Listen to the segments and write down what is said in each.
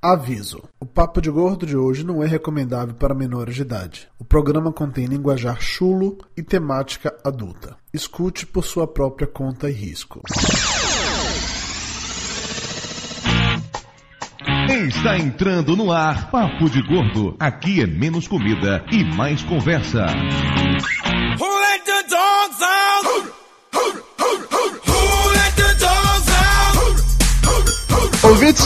Aviso: o Papo de Gordo de hoje não é recomendável para menores de idade. O programa contém linguajar chulo e temática adulta. Escute por sua própria conta e risco. Está entrando no ar Papo de Gordo. Aqui é menos comida e mais conversa.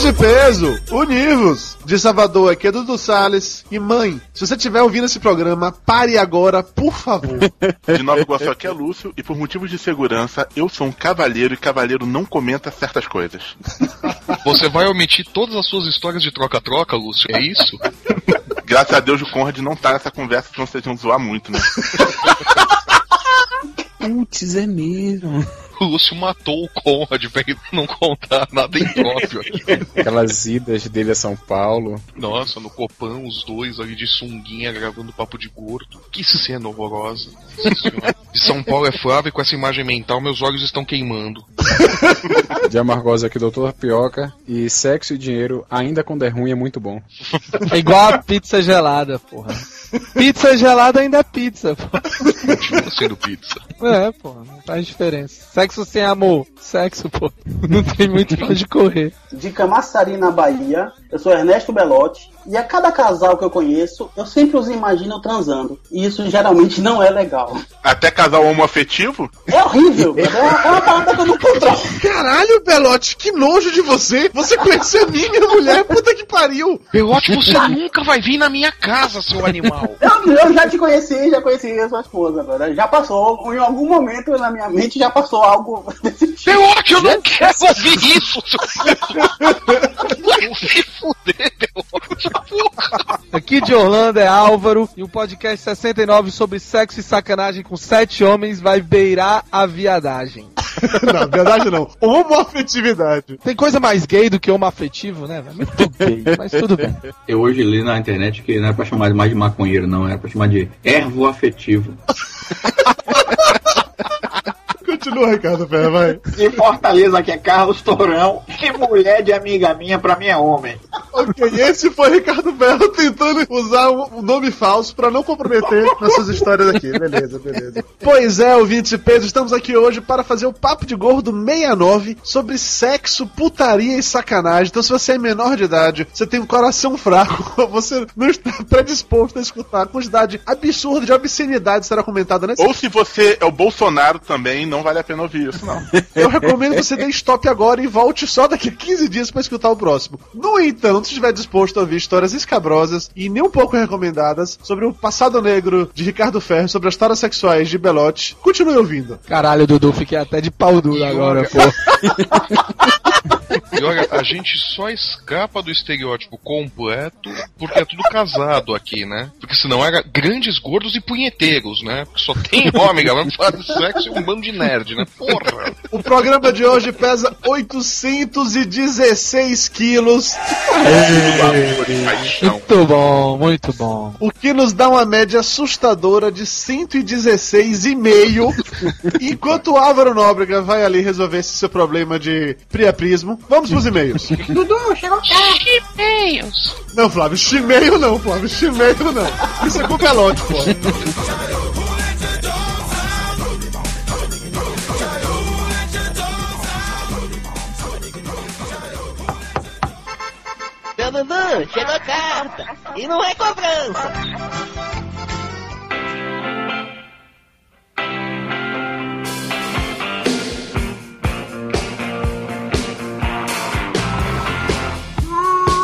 De peso, univos! De Salvador, aqui é Dudu Salles. E mãe, se você estiver ouvindo esse programa, pare agora, por favor. De Nova Iguaçu aqui é Lúcio, e por motivos de segurança, eu sou um cavalheiro e cavalheiro não comenta certas coisas. Você vai omitir todas as suas histórias de troca-troca, Lúcio? É isso? Graças a Deus o Conrad não tá nessa conversa, senão vocês vão zoar muito, né? Putz, é mesmo. O Lúcio matou o Conrad pra ele não contar nada impróprio aqui. Aquelas idas dele a São Paulo. Nossa, no Copão, os dois ali de sunguinha gravando papo de gordo. Que cena horrorosa. De São Paulo é Flávio e com essa imagem mental meus olhos estão queimando. De Amargosa aqui, Doutor Pioca. E sexo e dinheiro, ainda quando é ruim, é muito bom. É igual a pizza gelada, porra. Pizza gelada ainda é pizza, pô. Continua sendo pizza. É, pô, não faz diferença. Sexo sem amor. Sexo, pô. Não tem muito pra onde correr. de Camaçari, na Bahia. Eu sou Ernesto Belotti. E a cada casal que eu conheço, eu sempre os imagino transando. E isso geralmente não é legal. Até casal homoafetivo? É horrível. é, uma, é uma parada que eu não controlo. Caralho, Belote, que nojo de você! Você conheceu a minha mulher, puta que pariu! Pelote, você nunca vai vir na minha casa, seu animal. Eu, eu já te conheci, já conheci a sua esposa agora. Já passou, em algum momento na minha mente já passou algo desse tipo. Pelote, eu não quero ouvir isso, seu fuder. Porra. Aqui de Orlando é Álvaro e o podcast 69 sobre sexo e sacanagem com sete homens vai beirar a viadagem. não, verdade não. Homoafetividade. Tem coisa mais gay do que homoafetivo, né? velho? Muito gay, mas tudo bem. Eu hoje li na internet que não era pra chamar mais de maconheiro, não, era pra chamar de ervo afetivo. Continua, Ricardo Ferro, vai. De Fortaleza, que é Carlos Torão. E mulher de amiga minha, pra mim é homem. Ok, esse foi Ricardo Ferro tentando usar um um nome falso pra não comprometer nas suas histórias aqui. Beleza, beleza. Pois é, ouvinte de peso, estamos aqui hoje para fazer o Papo de Gordo 69 sobre sexo, putaria e sacanagem. Então, se você é menor de idade, você tem um coração fraco, você não está predisposto a escutar a quantidade absurda de obscenidade será comentada nesse Ou se você é o Bolsonaro também, não vale a pena ouvir isso, não. Eu recomendo que você dê stop agora e volte só daqui a 15 dias para escutar o próximo. No entanto, se estiver disposto a ouvir histórias escabrosas e nem um pouco recomendadas sobre o passado negro de Ricardo Ferro, sobre as histórias sexuais de Belote, continue ouvindo. Caralho, Dudu, fiquei até de pau duro agora, pô. E olha, a gente só escapa do estereótipo completo porque é tudo casado aqui, né? Porque senão era grandes gordos e punheteiros, né? Porque só tem homem, falar de sexo e um bando de nerd, né? Porra! O programa de hoje pesa 816 quilos. Muito bom, muito bom. o que nos dá uma média assustadora de 116,5. Enquanto o Álvaro Nóbrega vai ali resolver esse seu problema de priaprismo, vamos pros e-mails. Dudu, chegou tarde. E-mails. Não, Flávio, chimeio não, Flávio, chimeio não. Isso é com Belote, pô. Seu Dudu, chegou carta. E não é cobrança.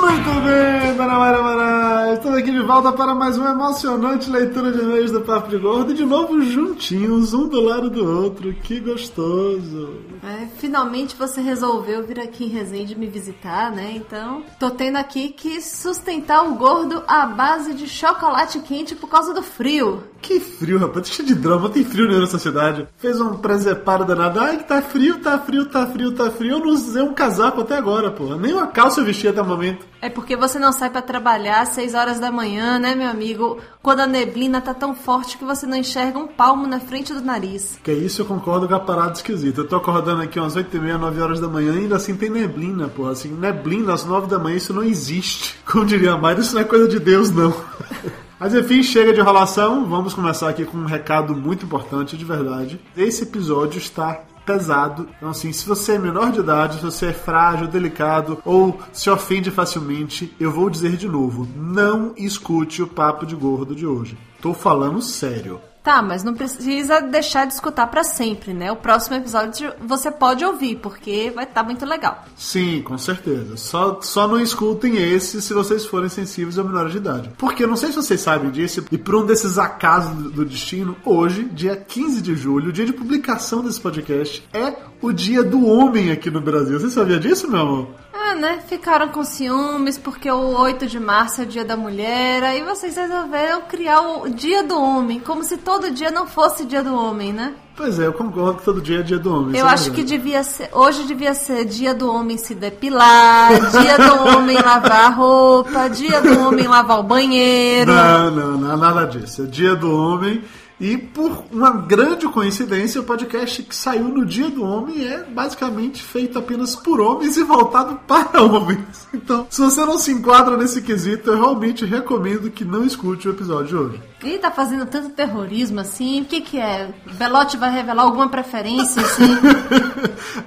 Muito bem, Dona Mayra Moraes. Estamos aqui de volta para mais uma emocionante leitura de e-mails do Papo de Gordo. E de novo juntinhos, um do lado do outro. Que gostoso. É, finalmente você resolveu vir aqui em Resende me visitar, né? Então, tô tendo aqui que sustentar o gordo à base de chocolate quente por causa do frio. Que frio, rapaz. Tá cheio de drama. Tem frio nessa cidade. Fez um preseparo danado. Ai, que tá frio, tá frio, tá frio, tá frio. Eu não usei um casaco até agora, pô. Nem uma calça eu vesti até o momento. É porque você não sai pra trabalhar às 6 horas da manhã, né, meu amigo? Quando a neblina tá tão forte que você não enxerga um palmo na frente do nariz. Que é isso eu concordo com a parada esquisita. Eu tô acordando aqui umas 8 e meia, 9 horas da manhã e ainda assim tem neblina, porra. Assim, neblina às 9 da manhã, isso não existe. Como diria a isso não é coisa de Deus, não. Mas enfim, chega de enrolação. Vamos começar aqui com um recado muito importante, de verdade. Esse episódio está pesado. Então, assim, se você é menor de idade, se você é frágil, delicado ou se ofende facilmente, eu vou dizer de novo: não escute o papo de gordo de hoje. Tô falando sério. Tá, mas não precisa deixar de escutar pra sempre, né? O próximo episódio você pode ouvir, porque vai estar muito legal. Sim, com certeza. Só, só não escutem esse se vocês forem sensíveis a menores de idade. Porque não sei se vocês sabem disso, e por um desses acasos do, destino, hoje, dia 15 de julho, dia de publicação desse podcast, é o dia do homem aqui no Brasil. Você sabia disso, meu amor? Ah, né? Ficaram com ciúmes porque o 8 de março é o dia da mulher, aí vocês resolveram criar o dia do homem, como se todo dia não fosse dia do homem, né? Pois é, eu concordo que todo dia é dia do homem. Eu é acho que devia ser. Hoje devia ser dia do homem se depilar, dia do homem lavar a roupa, dia do homem lavar o banheiro. Não, não, não, nada disso. É dia do homem. E por uma grande coincidência, o podcast que saiu no Dia do Homem é basicamente feito apenas por homens e voltado para homens. Então, se você não se enquadra nesse quesito, eu realmente recomendo que não escute o episódio de hoje. Ih, tá fazendo tanto terrorismo assim? O que que é? Belote vai revelar alguma preferência, assim?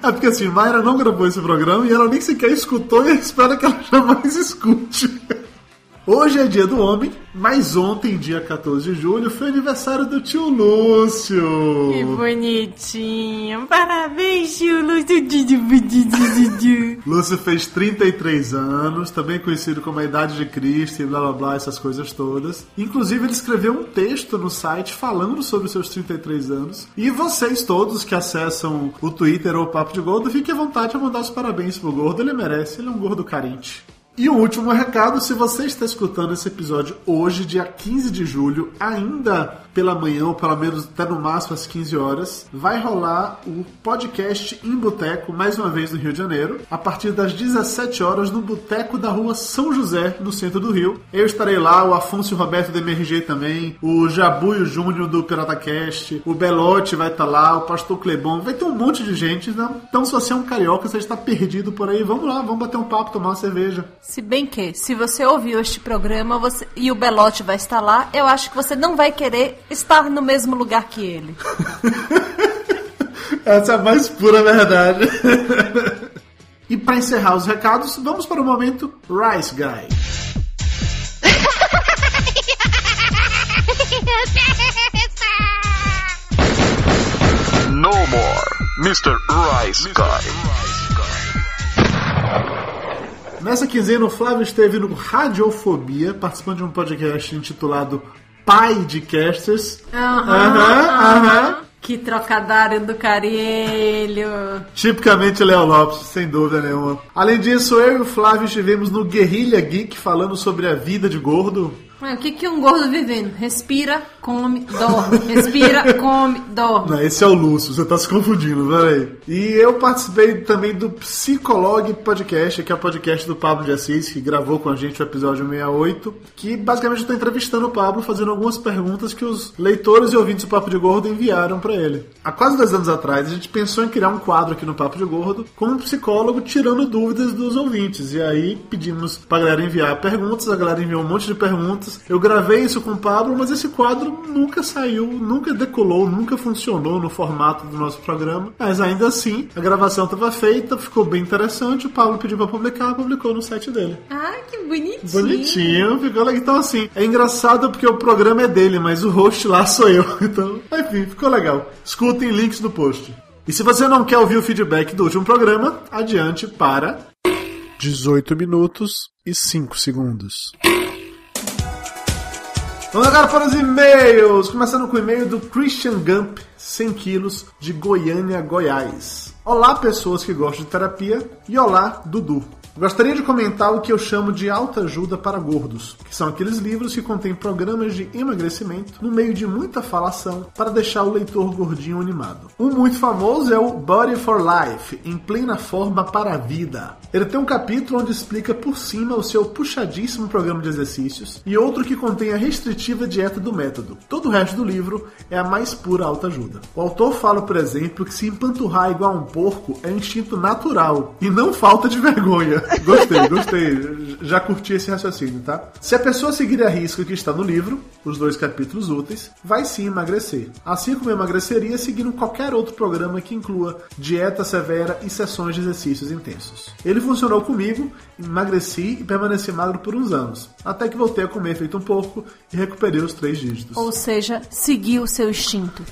É porque assim, Mayra não gravou esse programa e ela nem sequer escutou e eu espero que ela jamais escute. Hoje é dia do homem, mas ontem, dia 14 de julho, foi aniversário do tio Lúcio. Que bonitinho. Parabéns, tio Lúcio. Lúcio fez 33 anos, também conhecido como a Idade de Cristo e blá blá blá, essas coisas todas. Inclusive, ele escreveu um texto no site falando sobre os seus 33 anos. E vocês todos que acessam o Twitter ou o Papo de Gordo, fiquem à vontade de mandar os parabéns pro Gordo, ele merece, ele é um gordo carente. E um último recado, se você está escutando esse episódio hoje, dia 15 de julho, ainda pela manhã, ou pelo menos até no máximo às 15 horas, vai rolar o podcast em Boteco, mais uma vez no Rio de Janeiro, a partir das 17 horas no Boteco da Rua São José, no centro do Rio. Eu estarei lá, o Afonso o Roberto do MRG também, o Jabu e o Júnior do PirataCast, o Belote vai estar lá, o Pastor Clebon, vai ter um monte de gente, né? Então se você é um carioca, você está perdido por aí, vamos lá, vamos bater um papo, tomar uma cerveja. Se bem que, se você ouviu este programa você, e o Belote vai estar lá, eu acho que você não vai querer estar no mesmo lugar que ele. Essa é a mais pura verdade. e para encerrar os recados, vamos para o momento Rice Guy. No more, Mr. Rice Guy. Nessa quinzena, o Flávio esteve no Radiofobia, participando de um podcast intitulado Pai de Casters. Aham, aham. Que trocadário do carilho. Tipicamente Léo Lopes, sem dúvida nenhuma. Além disso, eu e o Flávio estivemos no Guerrilha Geek falando sobre a vida de gordo. Ué, O que, que um gordo vivendo? Respira, come, dorme. Respira, come, dorme. Não, esse é o Lúcio, você tá se confundindo, peraí. E eu participei também do Psicolog Podcast, que é o podcast do Pablo de Assis, que gravou com a gente o episódio 68, que basicamente eu tô entrevistando o Pablo, fazendo algumas perguntas que os leitores e ouvintes do Papo de Gordo enviaram pra ele. Há quase dois anos atrás, a gente pensou em criar um quadro aqui no Papo de Gordo com um psicólogo tirando dúvidas dos ouvintes. E aí pedimos pra galera enviar perguntas, a galera enviou um monte de perguntas. Eu gravei isso com o Pablo, mas esse quadro nunca saiu, nunca decolou, nunca funcionou no formato do nosso programa. Mas ainda assim, a gravação estava feita, ficou bem interessante. O Pablo pediu pra publicar, publicou no site dele. Ah, que bonitinho. Bonitinho, ficou legal. Então, assim, é engraçado porque o programa é dele, mas o host lá sou eu. Então, enfim, ficou legal. Escutem links no post. E se você não quer ouvir o feedback do último programa, adiante para 18 minutos e 5 segundos. Vamos agora para os e-mails. Começando com o e-mail do Christian Gump, 100 quilos, de Goiânia, Goiás. Olá, pessoas que gostam de terapia. E olá, Dudu. Gostaria de comentar o que eu chamo de alta ajuda para gordos, que são aqueles livros que contêm programas de emagrecimento no meio de muita falação para deixar o leitor gordinho animado. Um muito famoso é o Body for Life, em plena forma para a vida. Ele tem um capítulo onde explica por cima o seu puxadíssimo programa de exercícios e outro que contém a restritiva dieta do método. Todo o resto do livro é a mais pura autoajuda. O autor fala, por exemplo, que se empanturrar igual um porco é instinto natural e não falta de vergonha. Gostei, gostei. Já curti esse raciocínio, tá? Se a pessoa seguir a risca que está no livro, os dois capítulos úteis, vai sim emagrecer. Assim como emagreceria seguindo qualquer outro programa que inclua dieta severa e sessões de exercícios intensos. Ele funcionou comigo, emagreci e permaneci magro por uns anos, até que voltei a comer feito um porco e recuperei os três dígitos. Ou seja, seguiu o seu instinto.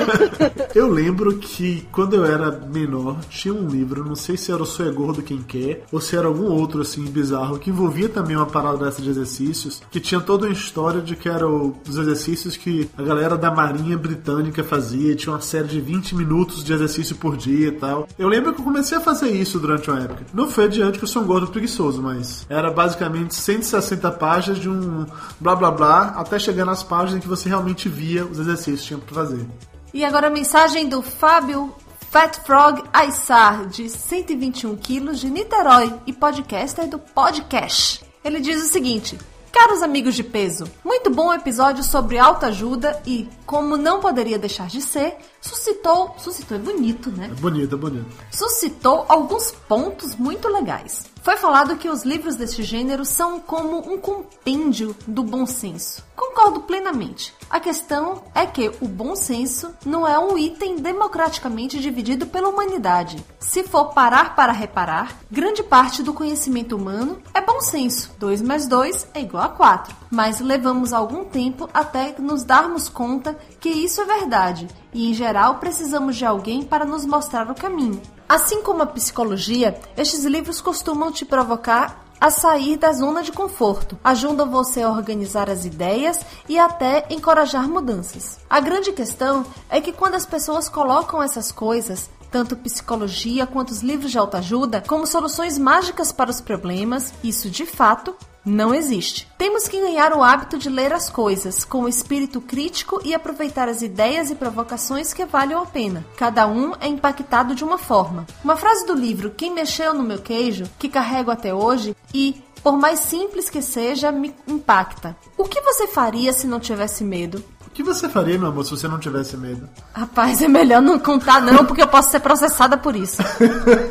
Eu lembro que quando eu era menor, tinha um livro, não sei se era o Sou é Gordo Quem Quer, ou se era algum outro assim bizarro, que envolvia também uma parada dessa de exercícios, que tinha toda uma história de que eram os exercícios que a galera da Marinha Britânica fazia, tinha uma série de 20 minutos de exercício por dia e tal. Eu lembro que eu comecei a fazer isso durante uma época. Não foi adiante que eu sou um gordo preguiçoso, mas era basicamente 160 páginas de um blá blá blá, até chegar nas páginas em que você realmente via os exercícios que tinha pra fazer. E agora a mensagem do Fábio Fat Frog Aissar, de 121 quilos, de Niterói e podcaster do Podcast. Ele diz o seguinte: Caros amigos de peso, muito bom episódio sobre autoajuda e, como não poderia deixar de ser, suscitou. Suscitou é bonito, né? É bonito, é bonito. suscitou alguns pontos muito legais. Foi falado que os livros deste gênero são como um compêndio do bom senso. Concordo plenamente. A questão é que o bom senso não é um item democraticamente dividido pela humanidade. Se for parar para reparar, grande parte do conhecimento humano é bom senso. 2 mais 2 é igual a 4. Mas levamos algum tempo até nos darmos conta que isso é verdade e, em geral, precisamos de alguém para nos mostrar o caminho. Assim como a psicologia, estes livros costumam te provocar a sair da zona de conforto, ajudam você a organizar as ideias e até encorajar mudanças. A grande questão é que quando as pessoas colocam essas coisas, tanto psicologia quanto os livros de autoajuda, como soluções mágicas para os problemas, isso de fato não existe. Temos que ganhar o hábito de ler as coisas com o espírito crítico e aproveitar as ideias e provocações que valham a pena. Cada um é impactado de uma forma. Uma frase do livro Quem Mexeu no Meu Queijo, que carrego até hoje e, por mais simples que seja, me impacta. O que você faria se não tivesse medo? O que você faria, meu amor, se você não tivesse medo? Rapaz, é melhor não contar não, porque eu posso ser processada por isso.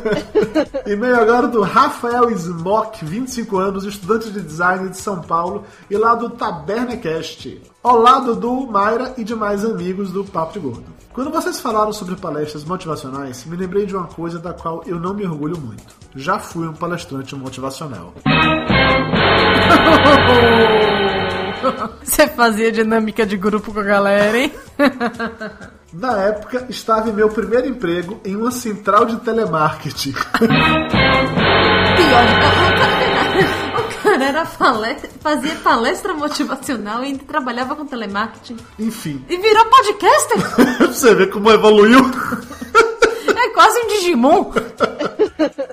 E-mail agora do Rafael Smock, 25 anos, estudante de design de São Paulo e lá do Tabernecast. Ao lado do Mayra e demais amigos do Papo de Gordo. Quando vocês falaram sobre palestras motivacionais, me lembrei de uma coisa da qual eu não me orgulho muito. Já fui um palestrante motivacional. Você fazia dinâmica de grupo com a galera, hein? Na época, estava em meu primeiro emprego em uma central de telemarketing. Pior, o cara era palestra, fazia palestra motivacional e ainda trabalhava com telemarketing. Enfim, E virou podcaster? você vê como evoluiu. É quase um Digimon.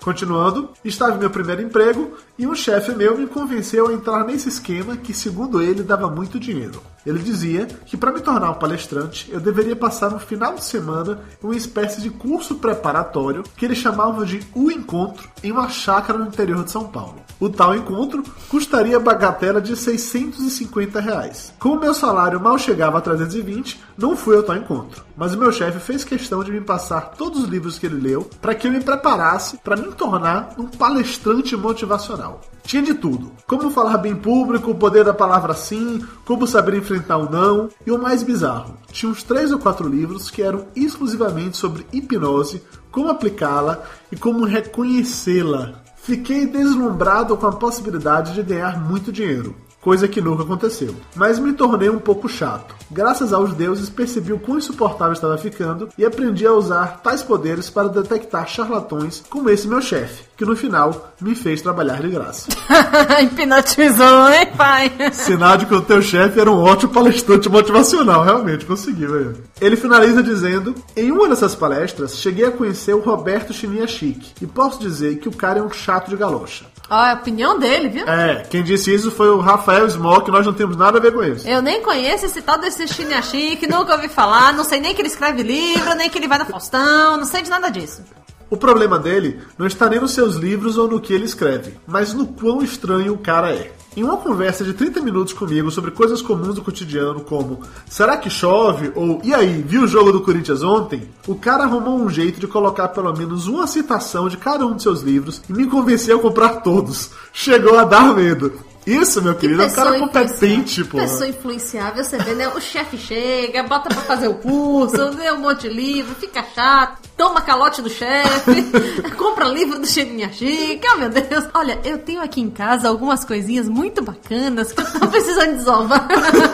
Continuando, estava em meu primeiro emprego e um chefe meu me convenceu a entrar nesse esquema que, segundo ele, dava muito dinheiro. Ele dizia que para me tornar um palestrante eu deveria passar um final de semana em uma espécie de curso preparatório que ele chamava de O Encontro em uma chácara no interior de São Paulo. O tal encontro custaria bagatela de 650 reais. Como meu salário mal chegava a 320, não fui ao tal encontro. Mas o meu chefe fez questão de me passar todos os livros que ele leu para que eu me preparasse para me tornar um palestrante motivacional. Tinha de tudo: como falar bem em público, o poder da palavra sim, como saber enfrentar o não, e o mais bizarro: tinha uns três ou quatro livros que eram exclusivamente sobre hipnose, como aplicá-la e como reconhecê-la. Fiquei deslumbrado com a possibilidade de ganhar muito dinheiro. Coisa que nunca aconteceu. Mas me tornei um pouco chato. Graças aos deuses, percebi o quão insuportável estava ficando e aprendi a usar tais poderes para detectar charlatões como esse meu chefe, que no final me fez trabalhar de graça. Hipnotizou, hein, pai? Sinal de que o teu chefe era um ótimo palestrante motivacional, realmente, conseguiu, velho. Ele finaliza dizendo: Em uma dessas palestras, cheguei a conhecer o Roberto Chininha Chique, e posso dizer que o cara é um chato de galocha. É a opinião dele, viu? É, quem disse isso foi o Rafael Smoke, nós não temos nada a ver com isso. Eu nem conheço esse tal desse Chinia Chique, nunca ouvi falar, não sei nem que ele escreve livro, nem que ele vai na Faustão, não sei de nada disso. O problema dele não está nem nos seus livros ou no que ele escreve, mas no quão estranho o cara é. Em uma conversa de 30 minutos comigo sobre coisas comuns do cotidiano, como será que chove? ou e aí, viu o jogo do Corinthians ontem? O cara arrumou um jeito de colocar pelo menos uma citação de cada um de seus livros e me convenceu a comprar todos. Chegou a dar medo. Isso, meu querido, é um cara competente, pô. Pessoa influenciável, você vê, né? O chefe chega, bota pra fazer o curso, lê um monte de livro, fica chato, toma calote do chefe, compra livro do Cheirinha Chique, oh meu Deus. Olha, eu tenho aqui em casa algumas coisinhas muito bacanas que eu tô precisando desovar.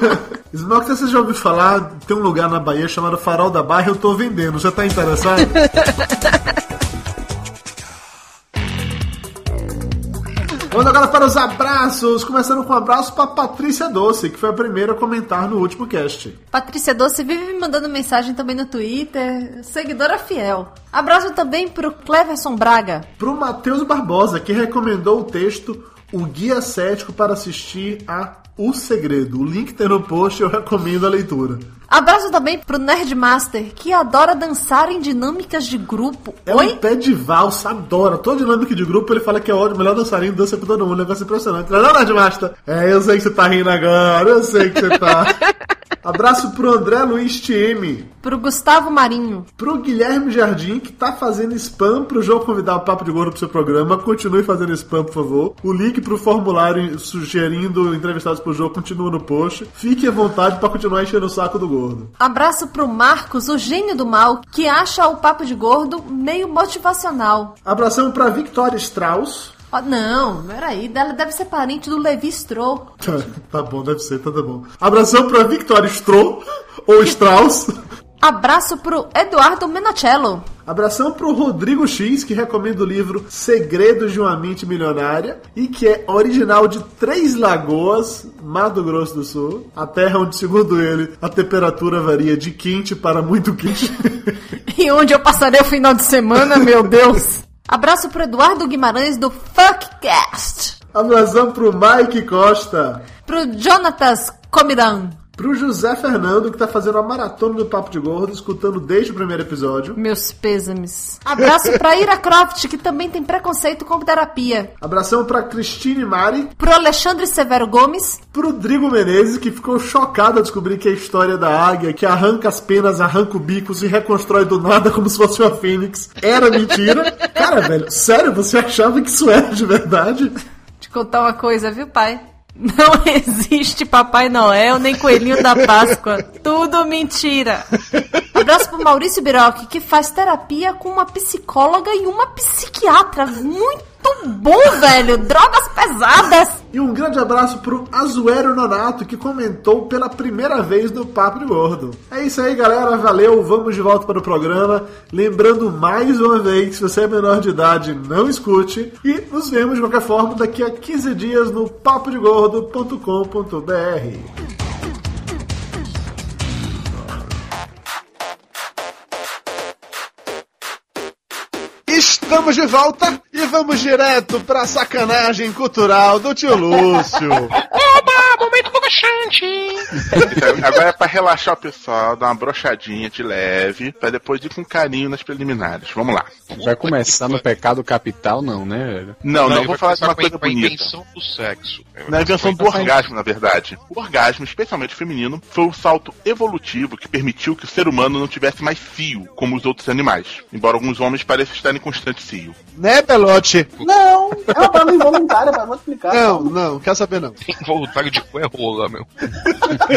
Smoke, você já ouviu falar? Tem um lugar na Bahia chamado Farol da Barra, eu tô vendendo. Já tá interessado? Vamos agora para os abraços, começando com um abraço para Patrícia Doce, que foi a primeira a comentar no último cast. Patrícia Doce vive me mandando mensagem também no Twitter, seguidora fiel. Abraço também pro Cleverson Braga. Pro Matheus Barbosa, que recomendou o texto O Guia Cético para assistir a O Segredo. O link tem no post, eu recomendo a leitura. Abraço também pro Nerdmaster, que adora dançar em dinâmicas de grupo. É Oi? um pé de valsa, adora. Toda dinâmica de grupo, ele fala que é o melhor dançarino, dança com todo mundo. Negócio impressionante. É não, Nerdmaster? É, eu sei que você tá rindo agora, eu sei que você tá. Abraço pro André Luiz TM. Pro Gustavo Marinho. Pro Guilherme Jardim, que tá fazendo spam pro João convidar o Papo de Gordo pro seu programa. Continue fazendo spam, por favor. O link pro formulário sugerindo entrevistados pro jogo continua no post. Fique à vontade pra continuar enchendo o saco do gordo. Abraço pro Marcos, o gênio do mal, que acha o Papo de Gordo meio motivacional. Abração pra Victoria Strauss. Ó, não, peraí, ela deve ser parente do Levi Stroh. tá bom, deve ser, tá, tá bom. Abração pra Victoria Stroh, ou Strauss. Abraço pro Eduardo Menachello. Abração pro Rodrigo X, que recomenda o livro Segredos de uma Mente Milionária e que é original de Três Lagoas, Mato Grosso do Sul, a terra onde, segundo ele, a temperatura varia de quente para muito quente. E onde eu passarei o final de semana, meu Deus. Abraço pro Eduardo Guimarães do Fuckcast. Abração pro Mike Costa. Pro Jonatas Comiran. Pro José Fernando, que tá fazendo a maratona do Papo de Gordo, escutando desde o primeiro episódio. Meus pêsames. Abraço pra Ira Croft, que também tem preconceito com terapia. Abração pra Cristine Mari. Pro Alexandre Severo Gomes. Pro Drigo Menezes, que ficou chocado ao descobrir que a história da águia, que arranca as penas, arranca o bico, se reconstrói do nada como se fosse uma fênix, era mentira. Cara, velho, sério, você achava que isso era de verdade? Te contar uma coisa, viu, pai? Não existe Papai Noel nem Coelhinho da Páscoa. Tudo mentira. Abraço pro Maurício Biroc, que faz terapia com uma psicóloga e uma psiquiatra. Muito bom, velho. Drogas pesadas. E um grande abraço pro Azuero Nonato, que comentou pela primeira vez no Papo de Gordo. É isso aí, galera. Valeu. Vamos de volta para o programa. Lembrando mais uma vez, se você é menor de idade, não escute. E nos vemos de qualquer forma daqui a 15 dias no papodegordo.com.br. Estamos de volta e vamos direto pra sacanagem cultural do tio Lúcio. Oba, momento broxante! Então, agora é pra relaxar o pessoal, dar uma brochadinha de leve, pra depois ir com carinho nas preliminares. Vamos lá. Vai começar no pecado capital, não, né, velho? Não, não, ele vou falar de uma coisa com a bonita. invenção do sexo. Na invenção do orgasmo, na verdade. O orgasmo, especialmente feminino, foi o salto evolutivo que permitiu que o ser humano não tivesse mais cio, como os outros animais. Embora alguns homens pareçam estar em constante cio. Né, Belote? Não, é uma parada involuntária, vou explicar. Não, não, quer saber não. Involuntário de cu é rola. meu.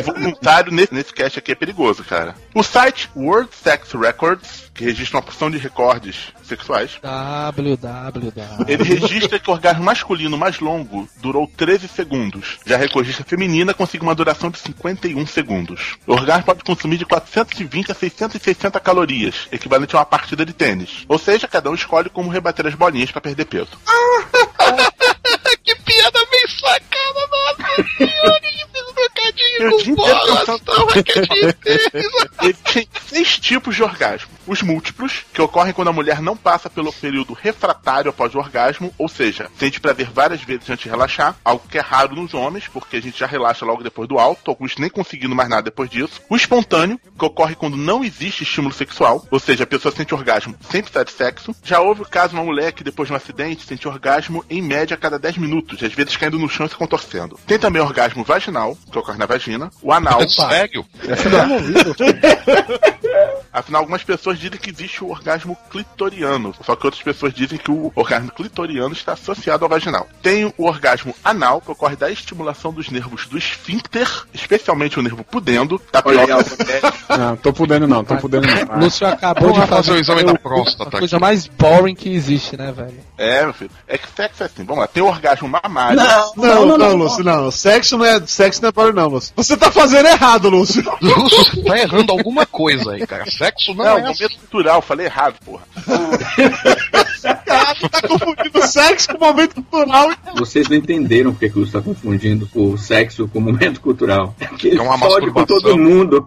Voluntário nesse, nesse cast aqui é perigoso, cara. O site World Sex Records, que registra uma porção de recordes sexuais, www. ele registra que o orgasmo masculino mais longo durou 13 segundos. Já a recordista feminina consegue uma duração de 51 segundos. O orgasmo pode consumir de 420 a 660 calorias, equivalente a uma partida de tênis. Ou seja, cada um escolhe como rebater as bolinhas para perder peso. que piada bem sacada, nossa senhora, tinha com bolas, pensado- tão raquetinho Ele tem seis tipos de orgasmo. Os múltiplos, que ocorrem quando a mulher não passa pelo período refratário após o orgasmo, ou seja, sente prazer várias vezes antes de relaxar, algo que é raro nos homens, porque a gente já relaxa logo depois do alto, alguns nem conseguindo mais nada depois disso. O espontâneo, que ocorre quando não existe estímulo sexual, ou seja, a pessoa sente orgasmo sem precisar de sexo. Já houve o caso de uma mulher que depois de um acidente sente orgasmo em média a cada 10 minutos, às vezes caindo no chão e se contorcendo. Tem também o orgasmo vaginal, que ocorre na vagina, o anal. Sério? Afinal, algumas pessoas dizem que existe o orgasmo clitoriano, só que outras pessoas dizem que o orgasmo clitoriano está associado ao vaginal. Tem o orgasmo anal, que ocorre da estimulação dos nervos do esfíncter, especialmente o nervo pudendo, tá aí, pior Não, tô podendo não, tô podendo não. Lúcio acabou de fazer o exame da a próstata coisa aqui. mais boring que existe, né, velho? É, meu filho. É que sexo é assim. Vamos lá. Tem o orgasmo mamário. Não, não, Lúcio, não. Sexo não é, sexo não é para não, Lúcio. Você tá fazendo errado, Lúcio. Lúcio, você tá errando alguma coisa aí, cara. Sexo não, Não, é momento cultural. Falei errado, porra. Caralho, tá confundindo sexo com momento cultural. Vocês não entenderam porque que o Lúcio está confundindo o sexo com o momento cultural. É que ele É uma fode com todo mundo.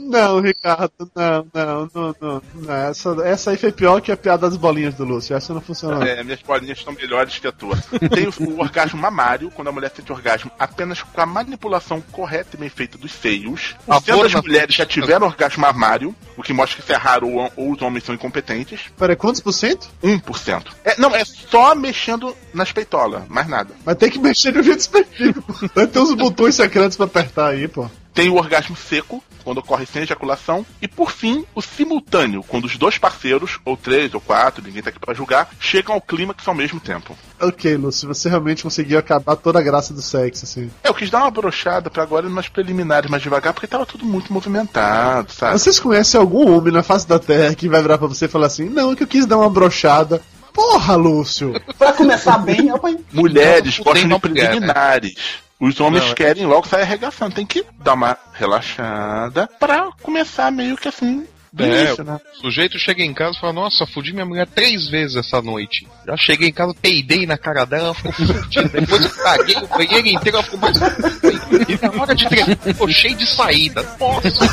Não, Ricardo, não, não, não, não. não. Essa, essa aí foi pior que a piada das bolinhas do Lúcio. Essa não funcionou. É, minhas bolinhas estão melhores que a tua. Tem o, o orgasmo mamário, quando a mulher sente orgasmo apenas com a manipulação correta e bem feita dos seios. Sendo as mulheres já tiveram orgasmo mamário, o que mostra que isso é raro ou, ou os homens são incompetentes. Peraí, quantos por cento? 1%. É, não, é só mexendo nas peitolas, mais nada. Mas tem que mexer um jeito específico. Deve ter uns botões secretos pra apertar aí, pô. Tem o orgasmo seco, quando ocorre sem ejaculação. E por fim, o simultâneo, quando os dois parceiros, ou três ou quatro, ninguém tá aqui pra julgar, chegam ao clímax ao mesmo tempo. Ok, Lúcio, você realmente conseguiu acabar toda a graça do sexo, assim. É, eu quis dar uma brochada pra agora ir nas preliminares mais devagar, porque tava tudo muito movimentado, sabe? Vocês conhecem algum homem na face da Terra que vai virar pra você e falar assim: Não, é que eu quis dar uma brochada. Porra, Lúcio! Pra começar bem, eu falei, Mulheres Não, gostam de né? preliminares. Os homens Não, é- querem logo sair arregaçando. Tem que dar uma relaxada pra começar meio que assim, do É, início, né? o sujeito chega em casa e fala, nossa, fudi minha mulher três vezes essa noite. Já cheguei em casa, peidei na cara dela, ela ficou fudida. Depois eu caguei o banheiro inteiro, ela ficou mais. E na hora de treinar, ficou cheio de saída. Nossa,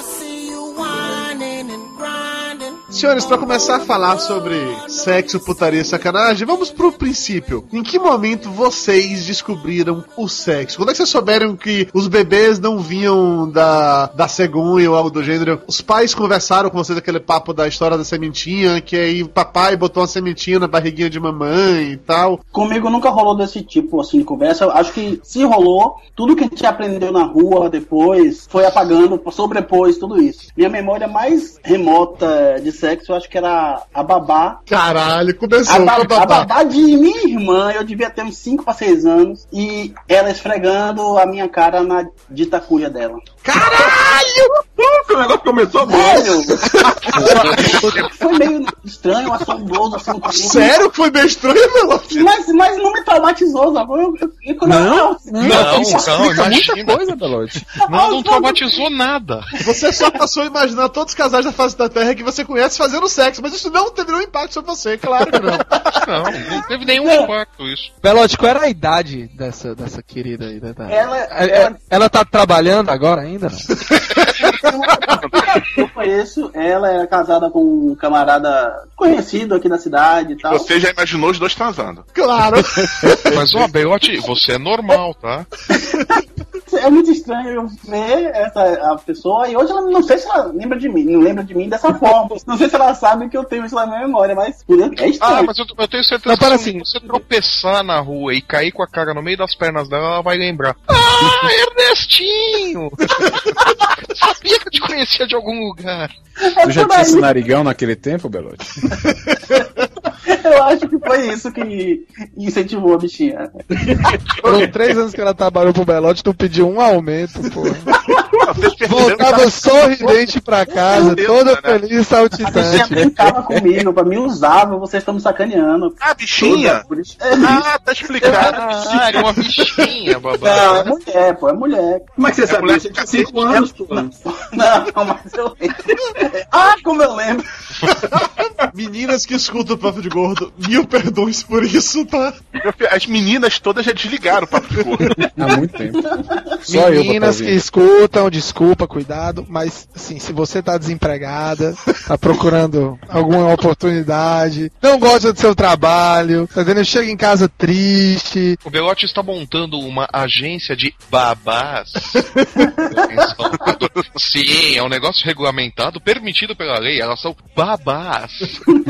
I see you whining and grinding. Senhores, pra começar a falar sobre sexo, putaria e sacanagem, vamos pro princípio. Em que momento vocês descobriram o sexo? Quando é que vocês souberam que os bebês não vinham da, da cegonha ou algo do gênero? Os pais conversaram com vocês aquele papo da história da sementinha, que aí o papai botou uma sementinha na barriguinha de mamãe e tal. comigo nunca rolou desse tipo assim de conversa. Acho que se rolou, tudo que a gente aprendeu na rua depois foi apagando, sobrepôs tudo isso. Minha memória mais remota de sexo, eu acho que era a babá. Caralho, começou A, ba- com o a babá. babá de minha irmã, eu devia ter uns 5 para 6 anos, e ela esfregando a minha cara na dita cuia dela. O negócio começou bom. Sério? Foi meio estranho, assombroso, assim. Sério que foi bem estranho, meu? Mas, mas não me traumatizou, sabe? Eu, eu, eu, Não, eu- não, eu- não, Explica muita imagina. coisa, Belote. Não, não traumatizou nada. Você só passou a imaginar todos os casais da face da Terra que você conhece fazendo sexo, mas isso não teve nenhum impacto sobre você, claro que não. Não, não teve nenhum impacto isso. Belote, qual era a idade dessa, dessa querida aí? né, da- Ela, É- é- ela, ela tá trabalhando agora ainda? eu conheço, ela é casada com um camarada conhecido aqui da cidade e tal. Você já imaginou os dois transando. Claro. Mas, ó, Beiote, você é normal, tá? é muito estranho eu ver essa a pessoa e hoje ela não sei se ela lembra de mim, não lembra de mim dessa forma. Não sei se ela sabe que eu tenho isso na minha memória, mas é estranho. Ah, mas eu, eu tenho certeza Não, para que se assim. você tropeçar na rua e cair com a cara no meio das pernas dela, ela vai lembrar. Ah, Ernestinho! Sabia que eu te conhecia de algum lugar. Tu já tinha esse narigão naquele tempo, Belote? Eu acho que foi isso que incentivou a bichinha. Foram três anos que ela trabalhou pro Belote, tu pediu um aumento, pô. Voltava sorridente pra casa, Deus, toda né? feliz e A bichinha saltitante. brincava comigo, pra me usava, vocês estão me sacaneando. Ah, bichinha? É, Ah, tá explicado. Ah, era uma bichinha, Não, babá. é mulher, pô, é mulher. Como é que você sabe? mulher tinha 5 anos, pô. Não, mas eu lembro. Ah, como eu lembro. Meninas que escutam o Papo de Gordo, mil perdões por isso, tá? As meninas todas já desligaram o papo de gordo. Há muito tempo. Só eu Meninas que fazer. escutam, desculpa, cuidado, mas assim, se você tá desempregada, tá procurando alguma oportunidade, não gosta do seu trabalho, tá dizendo chega em casa triste, O Belote está montando uma agência de babás. Sim, é um negócio regulamentado, permitido pela lei. Elas são babás.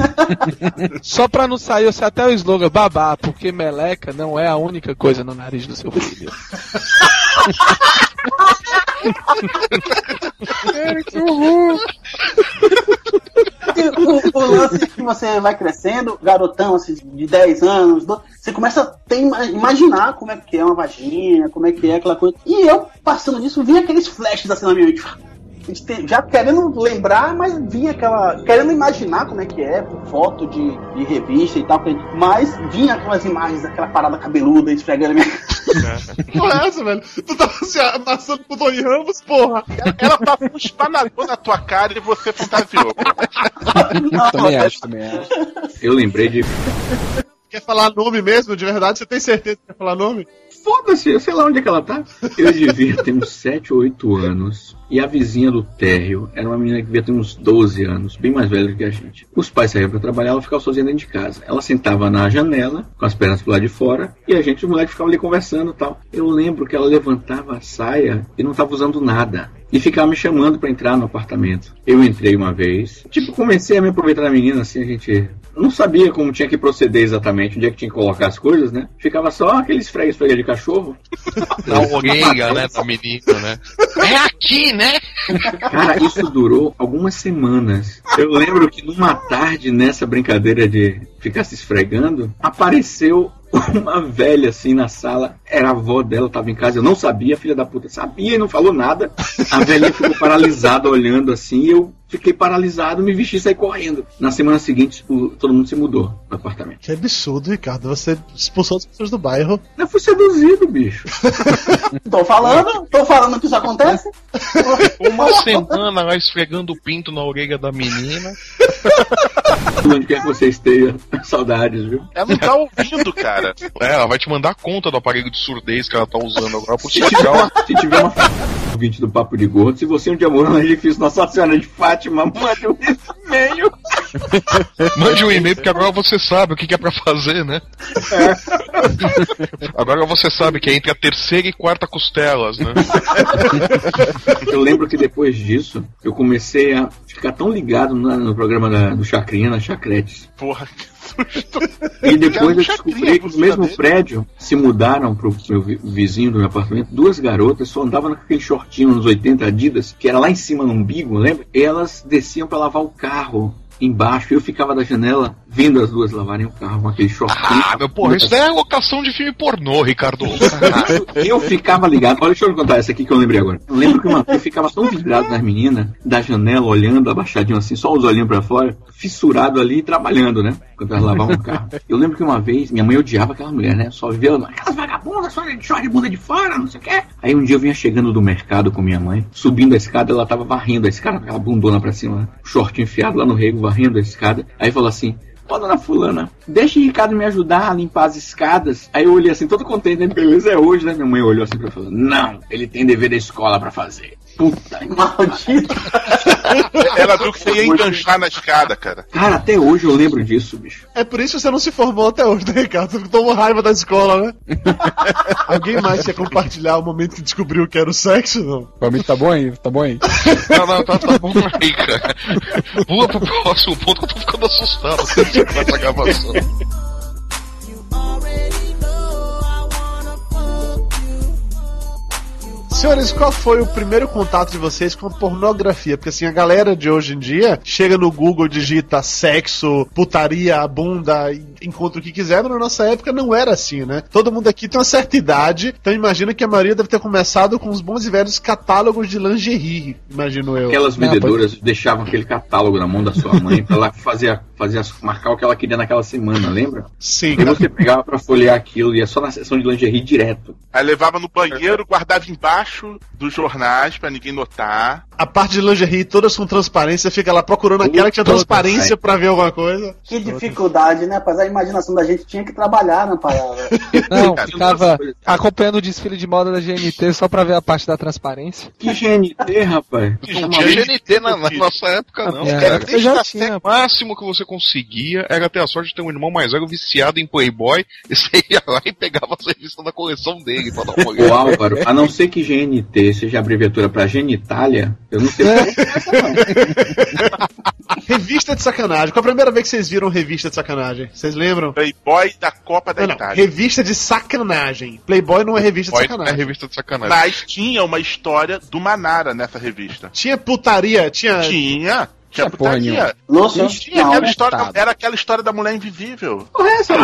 só pra não sair você até o slogan babá, porque meleca não é a única coisa no nariz do seu filho. o, o lance que você vai crescendo, garotão assim, de 10 anos, você começa a ter, ima- imaginar como é que é uma vagina, como é que é aquela coisa. E eu, passando disso, vi aqueles flashes assim na minha mente. Já querendo lembrar, mas vinha aquela. Querendo imaginar como é que é, por foto de, de revista e tal. Mas vinha aquelas imagens daquela parada cabeluda esfregando a minha Porra, é essa, velho? Tu tava se amassando pro Tony Ramos, porra. Ela passou um espanador na tua cara e você fantasiou. Também acho, também acho. Eu lembrei de. Quer falar nome mesmo, de verdade? Você tem certeza que quer falar nome? Foda-se, eu sei lá onde é que ela tá. Eu devia ter uns 7 ou 8 anos. E a vizinha do térreo era uma menina que devia ter uns 12 anos, bem mais velha do que a gente. Os pais saíam pra trabalhar, ela ficava sozinha dentro de casa. Ela sentava na janela, com as pernas pro lado de fora, e a gente, os moleques, ficava ali conversando e tal. Eu lembro que ela levantava a saia e não tava usando nada. E ficava me chamando pra entrar no apartamento. Eu entrei uma vez. Tipo, comecei a me aproveitar da menina, assim, a gente não sabia como tinha que proceder exatamente, onde é que tinha que colocar as coisas, né? Ficava só aquele esfrega esfrega de cachorro. Na orelha, né, da menina, né? É aqui, né? Cara, isso durou algumas semanas. Eu lembro que numa tarde, nessa brincadeira de ficar se esfregando, apareceu uma velha assim na sala. Era a avó dela, tava em casa. Eu não sabia, filha da puta sabia e não falou nada. A velhinha ficou paralisada olhando assim. E eu fiquei paralisado, me vesti e saí correndo. Na semana seguinte, todo mundo se mudou no apartamento. Que absurdo, Ricardo. Você expulsou as pessoas do bairro. Eu fui seduzido, bicho. Tô falando, tô falando que isso acontece. Uma semana lá esfregando o pinto na orelha da menina. Onde quer que você esteja, saudades, viu? Ela não tá ouvindo, cara. É, ela vai te mandar a conta do aparelho de surdez que ela tá usando agora por Se tiver se tiver uma ouvinte do Papo de Gordo, se você um dia morou na edifício Nossa Senhora de Fátima, mande um e-mail. Mande um e-mail, porque agora você sabe o que, é pra fazer, né? Agora você sabe que é entre a terceira e quarta costelas, né? Eu lembro que depois disso, eu comecei a ficar tão ligado na- no programa da- do Chacrinha, nas Chacretes. Porra, E depois eu descobri que no mesmo prédio se mudaram pro meu vi- vizinho do meu apartamento. Duas garotas só andavam naquele shortinho nos 80 Adidas, que era lá em cima no umbigo, lembra? Elas desciam pra lavar o carro embaixo. Eu ficava da janela vendo as duas lavarem o carro com aquele shortinho. Ah, meu porra, isso daí é locação de filme pornô, Ricardo. Eu ficava ligado. Olha, deixa eu contar essa aqui que eu lembrei agora. Eu lembro que uma vez eu ficava tão vidrado nas meninas, da janela, olhando, abaixadinho assim, só os olhinhos pra fora, fissurado ali, trabalhando, né? Quando elas lavavam o carro. Eu lembro que uma vez, minha mãe odiava aquela mulher, né? Só vivia ela, aquelas vagabundas, só de short de bunda de fora, não sei o quê. Aí um dia eu vinha chegando do mercado com minha mãe, subindo a escada, ela tava varrendo a escada, aquela bundona pra cima, né? short enfiado lá no rego, varrendo a escada. Aí falou assim, Ô, dona fulana, deixa o Ricardo me ajudar a limpar as escadas. Aí eu olhei assim, todo contente, né? Beleza, é hoje, né? Minha mãe olhou assim pra mim não, ele tem dever da escola pra fazer. Puta, Maldito. Ela viu que você ia enganchar na escada, cara. Cara, até hoje eu lembro disso, bicho. É por isso que você não se formou até hoje, né, Ricardo? Você tomou raiva da escola, né? Alguém mais quer compartilhar o momento que descobriu que era o sexo? Não. Pra mim tá bom aí, tá bom aí. Não, não, tá, tá bom aí, cara. Pula pro próximo ponto que eu tô ficando assustado com essa gravação. Senhores, qual foi o primeiro contato de vocês com a pornografia? Porque assim, a galera de hoje em dia chega no Google, digita sexo, putaria, bunda, encontra o que quiser, mas na nossa época não era assim, né? Todo mundo aqui tem uma certa idade, então imagina que a maioria deve ter começado com os bons e velhos catálogos de lingerie, imagino eu. Aquelas Não, vendedoras deixavam aquele catálogo na mão da sua mãe pra ela fazer, fazer as- marcar o que ela queria naquela semana, lembra? Sim. E você pegava pra folhear aquilo e ia só na seção de lingerie direto. Aí levava no banheiro, guardava embaixo dos jornais pra ninguém notar. A parte de lingerie todas com transparência, fica lá procurando aquela que tinha transparência pra ver alguma coisa. Que dificuldade, né? Rapaz, a imaginação da gente tinha que trabalhar na parada. Não, ficava acompanhando o desfile de moda da GNT só pra ver a parte da transparência. Que GNT, rapaz? Não tinha GNT na, na nossa época, não. É, Cara, eu já tinha. O máximo que você conseguia era ter a sorte de ter um irmão mais velho viciado em Playboy, e você ia lá e pegava as revistas da coleção dele pra dar uma Ô olhada. Álvaro, a não ser que GNT seja abreviatura pra genitália, eu não sei Revista de sacanagem. Qual a primeira vez que vocês viram revista de sacanagem? Vocês lembram? Playboy da Copa da Não, não. Itália. Revista de sacanagem. Playboy não é revista de Playboy sacanagem. é revista de sacanagem. Mas tinha uma história do Manara nessa revista. Tinha putaria, tinha. Tinha. Tinha porra putaria. nenhuma. Lúcio, Tinha aquela né? história, Tá. era aquela história da mulher invisível. essa,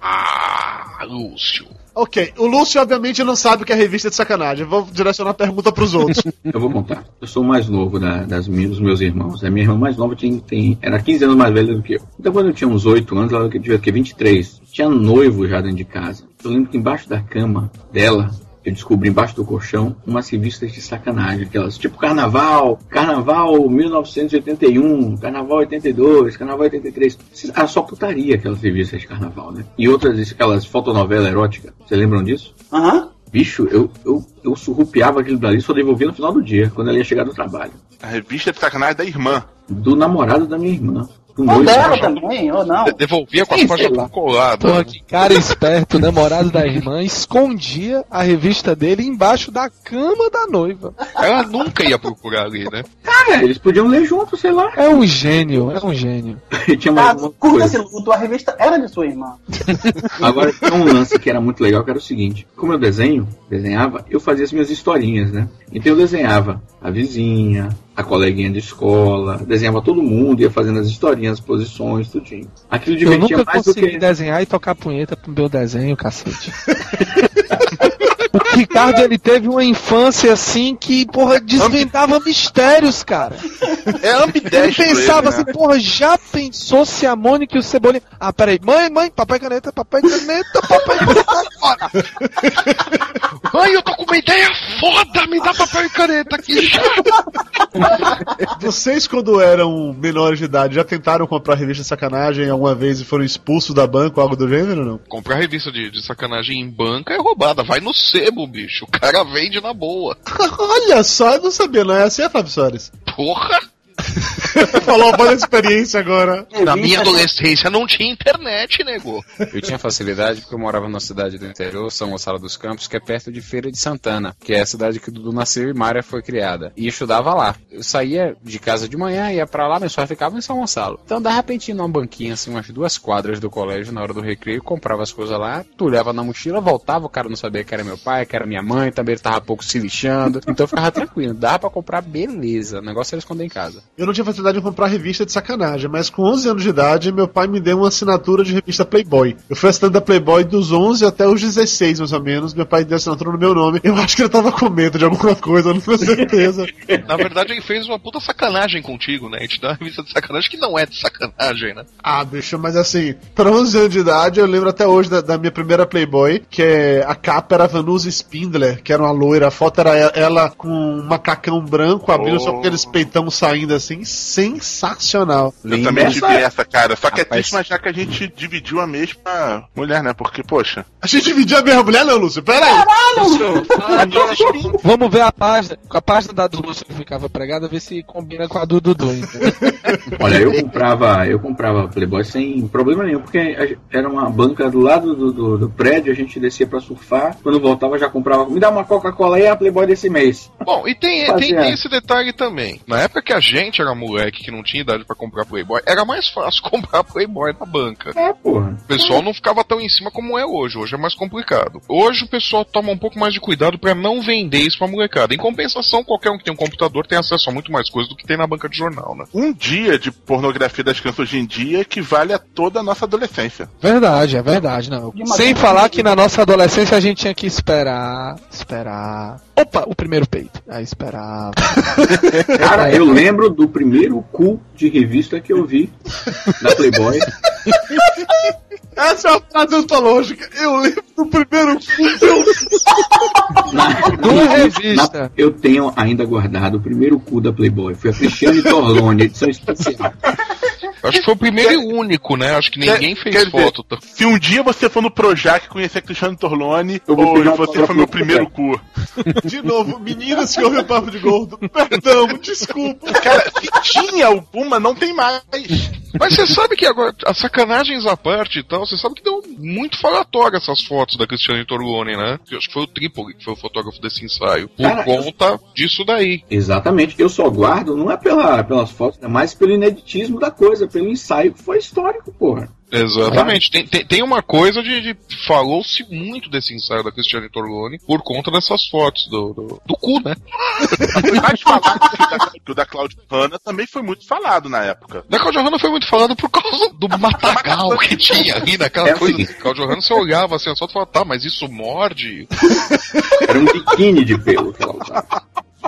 Ah, Lúcio. Ok, o Lúcio obviamente não sabe o que é revista de sacanagem. Eu vou direcionar a pergunta pros outros. Eu vou contar. Eu sou o mais novo da- das minhas, dos meus irmãos. A minha irmã mais nova tinha, tem, era 15 anos mais velha do que eu. Então quando eu tinha uns 8 anos, ela devia ter 23. Tinha noivo já dentro de casa. Eu lembro que embaixo da cama dela, eu descobri embaixo do colchão umas revistas de sacanagem, aquelas tipo Carnaval, Carnaval 1981, Carnaval 82, Carnaval 83. Era só putaria aquelas revistas de Carnaval, né? E outras, aquelas fotonovela erótica. Vocês lembram disso? Aham. Bicho, eu, eu, eu surrupiava aquilo dali e só devolvia no final do dia, quando ela ia chegar do trabalho. A revista de sacanagem da irmã. Do namorado da minha irmã. Ou dela também, ou não. Devolvia com as Sim, páginas sei lá. coladas. Porra, que cara esperto, o namorado da irmã, escondia a revista dele embaixo da cama da noiva. Ela nunca ia procurar ali, né? Cara, eles podiam ler junto, sei lá. É um gênio, é um gênio. Tinha Ah, uma curta esse coisa. luto, a revista era de sua irmã. Agora, tinha um lance que era muito legal, que era o seguinte. Como eu desenho, desenhava, eu fazia as minhas historinhas, né? Então eu desenhava a vizinha, a coleguinha de escola, desenhava todo mundo, ia fazendo as historinhas, as posições, tudinho. Aquilo Eu divertia nunca mais do consegui que... desenhar e tocar punheta pro meu desenho, cacete. O Ricardo, ele teve uma infância assim que, porra, desvendava mistérios, cara. É Ele ambidestro. pensava ele, né? assim, porra, já pensou se a Mônica e o Cebolinha... Ah, peraí, mãe, mãe, papai caneta, papai caneta, papai caneta agora. Mãe, eu tô com uma ideia foda, me dá papel e caneta aqui. Vocês, quando eram menores de idade, já tentaram comprar revista de sacanagem alguma vez e foram expulsos da banca ou algo do gênero ou não? Comprar revista de, de sacanagem em banca é roubada. Vai no sebo, bicho. O cara vende na boa. Olha só, eu não sabia, não é assim, Fábio Soares? Porra! Falou a boa experiência agora. Na minha adolescência não tinha internet, nego. Eu tinha facilidade porque eu morava numa cidade do interior, São Gonçalo dos Campos, que é perto de Feira de Santana, que é a cidade que o Dudu nasceu e Mária foi criada. E eu estudava lá. Eu saía de casa de manhã, ia pra lá, meus pais ficavam em São Gonçalo. Então, de repente, numa banquinha, assim, umas duas quadras do colégio, na hora do recreio, comprava as coisas lá, tu olhava na mochila, voltava, o cara não sabia que era meu pai, que era minha mãe, também ele tava pouco se lixando. Então eu ficava tranquilo, dava pra comprar, beleza. O negócio era esconder em casa. Eu não tinha facilidade de comprar revista de sacanagem, mas com 11 anos de idade, meu pai me deu uma assinatura de revista Playboy. Eu fui assinante da Playboy dos 11 até os 16, mais ou menos. Meu pai deu assinatura no meu nome. Eu acho que ele tava com medo de alguma coisa, eu não tenho certeza. Na verdade, ele fez uma puta sacanagem contigo, né? A gente dá uma revista de sacanagem que não é de sacanagem, né? ah, bicho, mas assim, para 11 anos de idade, eu lembro até hoje da, da minha primeira Playboy, que é, a capa era Vanusa Spindler, que era uma loira. A foto era ela, ela com um macacão branco, abrindo Oh. só com aqueles peitão saindo assim. Sensacional. Eu também tive essa, cara. Só que é triste imaginar que a gente dividiu a mesma mulher, né? Porque, poxa. A gente dividiu a mesma mulher, não, Lúcio? Pera aí. Vamos ver a página, a página da do Lúcio que ficava pregada, ver se combina com a do Dudu. Olha, eu comprava, eu comprava Playboy sem problema nenhum, porque era uma banca do lado do, do- do prédio, a gente descia pra surfar, quando voltava já comprava, me dá uma Coca-Cola aí, a Playboy desse mês. Bom, e tem, tem, tem esse detalhe também. Na época que a gente era moleque, que não tinha idade pra comprar Playboy, era mais fácil comprar Playboy na banca. É, porra. O pessoal não ficava tão em cima como é hoje. Hoje é mais complicado. Hoje o pessoal toma um pouco mais de cuidado pra não vender isso pra molecada. Em compensação, qualquer um que tem um computador tem acesso a muito mais coisa do que tem na banca de jornal, né? Um dia de pornografia das crianças hoje em dia equivale a toda a nossa adolescência. Verdade, é verdade, não. Sem falar que na nossa adolescência a gente tinha que esperar, esperar. Opa, o primeiro peito. Aí esperava. Cara, eu lembro do primeiro cu de revista que eu vi na Playboy. Essa é uma frase antológica. Eu lembro do primeiro eu Na, revista. eu tenho ainda guardado o primeiro cu da Playboy. Foi a Cristiane Torlone, edição especial. Acho que foi o primeiro e único, né? Acho que ninguém fez quer dizer, foto. tá? Se um dia você for no Projac conhecer Cristiano Torlone, Eu vou ou você foi meu primeiro cu. De novo, meninas que ouvem o papo de gordo. Perdão, desculpa. Cara, se tinha alguma, não tem mais. Mas você sabe que agora, as sacanagens à parte e tal, você sabe que deu muito falatório essas fotos da Cristiane Torlone, né? Eu acho que foi o Tripoli que foi o fotógrafo desse ensaio. Por Cara, conta disso daí. Exatamente. Eu só guardo, não é pela, pelas fotos, é mais pelo ineditismo da coisa, pelo ensaio que foi histórico, porra. Exatamente. Tem, tem, tem uma coisa de. de- Falou-se muito desse ensaio da Cristiane Torlone por conta dessas fotos do, do, do cu, né? Mas falar que o da, que o da Claudia Hanna também foi muito falado na época. Da Claudio Hanna foi muito falado por causa do matagal que tinha ali naquela É coisa. seguinte. Claudio Hanna, você olhava assim, só e falava, tá, mas isso morde? Era um biquíni de pelo que ela usava.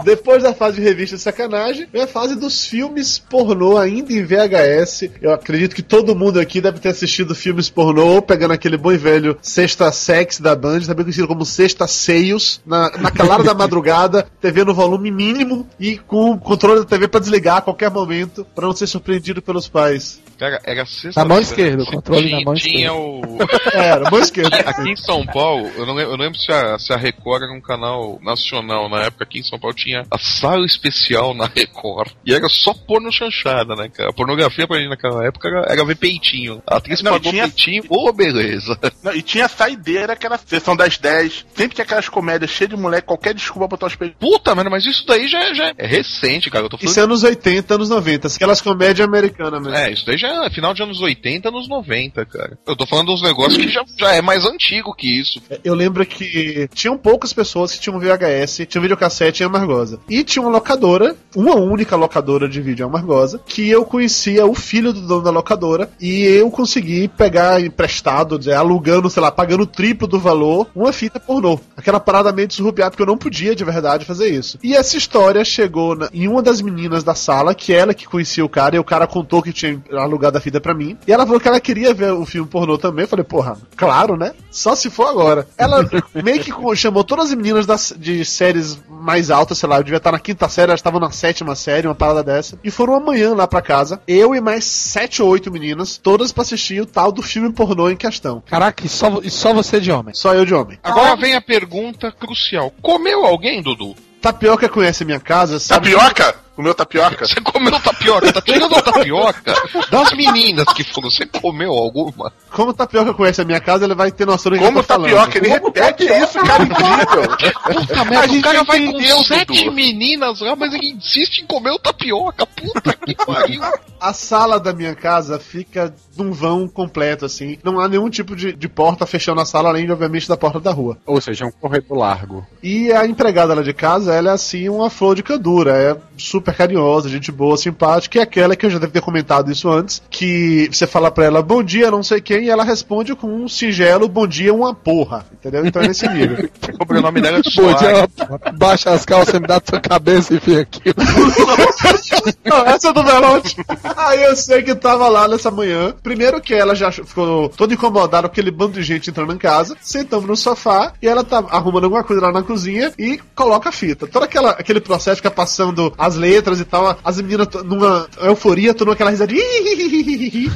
Depois da fase de revista de sacanagem, vem a fase dos filmes pornô ainda em VHS. Eu acredito que todo mundo aqui deve ter assistido filmes pornô, pegando aquele bom e velho Sexta Sex da Band, também conhecido como Sexta Seios, na, na calada da madrugada, TV no volume mínimo e com o controle da TV pra desligar a qualquer momento, pra não ser surpreendido pelos pais. Cara, era sexta Na mão esquerda, o controle tinha, na mão tinha esquerda. o. Era, mão esquerda. Aqui em São Paulo, eu não lembro, eu não lembro se, a, se a Record era um canal nacional na época. Aqui em São Paulo tinha a sala especial na Record. E era só porno chanchada, né, cara? A pornografia pra gente naquela época era, era ver peitinho. A atriz Não, pagou tinha- peitinho, ô beleza. Não, e tinha a saideira, que era a sessão das 10. Sempre tinha aquelas comédias cheias de moleque, qualquer desculpa pra botar os peitos. Puta, mano, mas isso daí já, já é recente, cara. Eu tô falando. Isso é anos 80, anos 90, aquelas comédias americanas mesmo. É, isso daí já é final de anos 80, anos 90, cara. Eu tô falando dos negócios que já, já é mais antigo que isso. Eu lembro que tinham poucas pessoas que tinham VHS, tinham videocassete em Amargosa. E tinha uma locadora, uma única locadora de vídeo Amargosa, que eu conhecia o filho do dono da locadora e eu consegui pegar emprestado, alugando, sei lá, pagando o triplo do valor, uma fita pornô. Aquela parada meio desrubiada, porque eu não podia de verdade fazer isso. E essa história chegou na- em uma das meninas da sala, que ela que conhecia o cara, e o cara contou que tinha alugado a fita pra mim. E ela falou que ela queria ver o filme pornô também. Eu falei, porra, claro, né? Só se for agora. Ela meio que chamou todas as meninas das, de séries mais altas, sei lá, eu devia estar na quinta série, elas estavam na sétima série, uma parada dessa. E foram amanhã lá pra casa, eu e mais sete ou oito meninas, todas pra assistir o tal do filme pornô em questão. Caraca, e só, e só você de homem. Só eu de homem. Agora vem a pergunta crucial. Comeu alguém, Dudu? Tapioca conhece minha casa, sabe? Tapioca? Comeu tapioca? Você comeu tapioca? Tá tirando a tapioca das meninas que foram. Você comeu alguma? Como o Tapioca conhece a minha casa, ele vai ter noção do que Como eu tô falando. tapioca? Ele repete isso, cara, incrível. Puta A merda, gente o cara vai com sete Dudu. meninas lá, mas ele insiste em comer o tapioca. Puta que pariu. A sala da minha casa fica num vão completo, assim. Não há nenhum tipo de, de porta fechando a sala, além, de, obviamente, da porta da rua. Ou seja, é um corredor largo. E a empregada lá de casa, ela é assim, uma flor de candura. É super carinhosa, gente boa, simpática. E aquela que eu já deve ter comentado isso antes, que você fala pra ela bom dia, não sei quem, e ela responde com um singelo bom dia, uma porra. Entendeu? Então é nesse nível. O sobrenome dela é Bom dia, baixa as calças, me dá tua cabeça e vem aqui. Não, essa é do Belote. Aí eu sei que tava lá nessa manhã. Primeiro que ela já ficou toda incomodada com aquele bando de gente entrando em casa. Sentamos no sofá e ela tá arrumando alguma coisa lá na cozinha e coloca a fita. Todo aquela, aquele processo fica passando as letras letras e tal. As meninas numa euforia, tô aquela risadinha.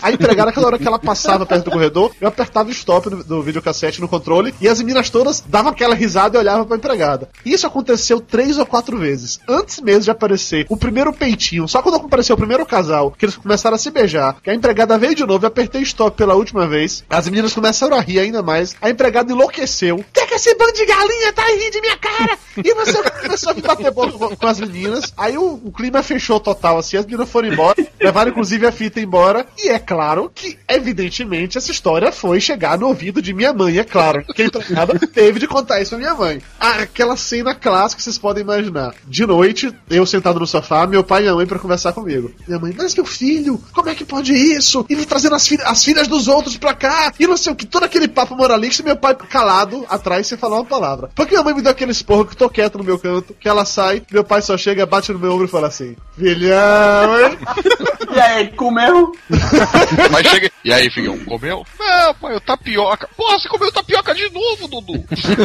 A empregada, aquela hora que ela passava perto do corredor, eu apertava o stop no, do videocassete no controle e as meninas todas davam aquela risada e olhavam pra empregada. Isso aconteceu três ou quatro vezes. Antes mesmo de aparecer o primeiro peitinho, só quando apareceu o primeiro casal, que eles começaram a se beijar, que a empregada veio de novo, eu apertei stop pela última vez, as meninas começaram a rir ainda mais, a empregada enlouqueceu. Que que esse bando de galinha tá rindo de minha cara? E você começou a me bater com, com as meninas. Aí o, o clima fechou total, assim, as meninas foram embora, levaram inclusive a fita embora. E é claro que, evidentemente, essa história foi chegar no ouvido de minha mãe, é claro. Que a empregada teve de contar isso pra minha mãe. Ah, aquela cena clássica que vocês podem imaginar. De noite, eu sentado no sofá, meu pai e minha mãe pra conversar comigo. Minha mãe, mas meu filho, como é que pode isso? E trazendo as, filhas- as filhas dos outros pra cá, e não sei o que, todo aquele papo moralista, e meu pai calado atrás sem falar uma palavra. Porque minha mãe me deu aquele esporro que tô quieto no meu canto, que ela sai, meu pai só chega, bate no meu ombro e fala assim: Filhão, hein? E aí, comeu? Mas chega. E aí, filhão, comeu? Não, pai, o tapioca. Porra, você comeu tapioca de novo, Dudu.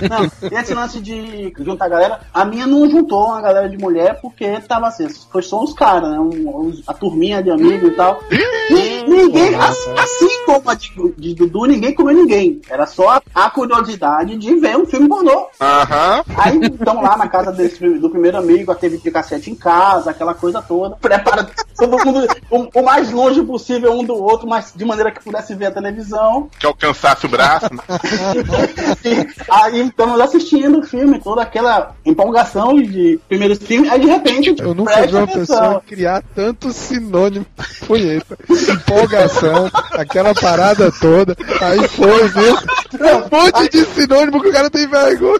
Não, e esse lance de juntar a galera, a minha não juntou uma galera de mulher porque tava assim, foi só os caras, né? um- os- a turminha de amigos e tal. E ninguém, assim, assim como a de, de Dudu, ninguém comeu ninguém. Era só a, curiosidade de ver um filme pornô. Aham. Aí estão lá na casa desse, do primeiro amigo, a TV de cassete em casa, aquela coisa toda. Prepara todo mundo o, o mais longe possível um do outro, mas de maneira que pudesse ver a televisão. Que alcançasse o braço. né? Aí estamos assistindo o filme, toda aquela empolgação de primeiros filmes, aí de repente. Eu nunca vi uma atenção. pessoa criar tanto sinônimo. Punheta. Empolgação, aquela parada toda. Aí foi, viu? Um monte de sinônimo que o cara tem vergonha.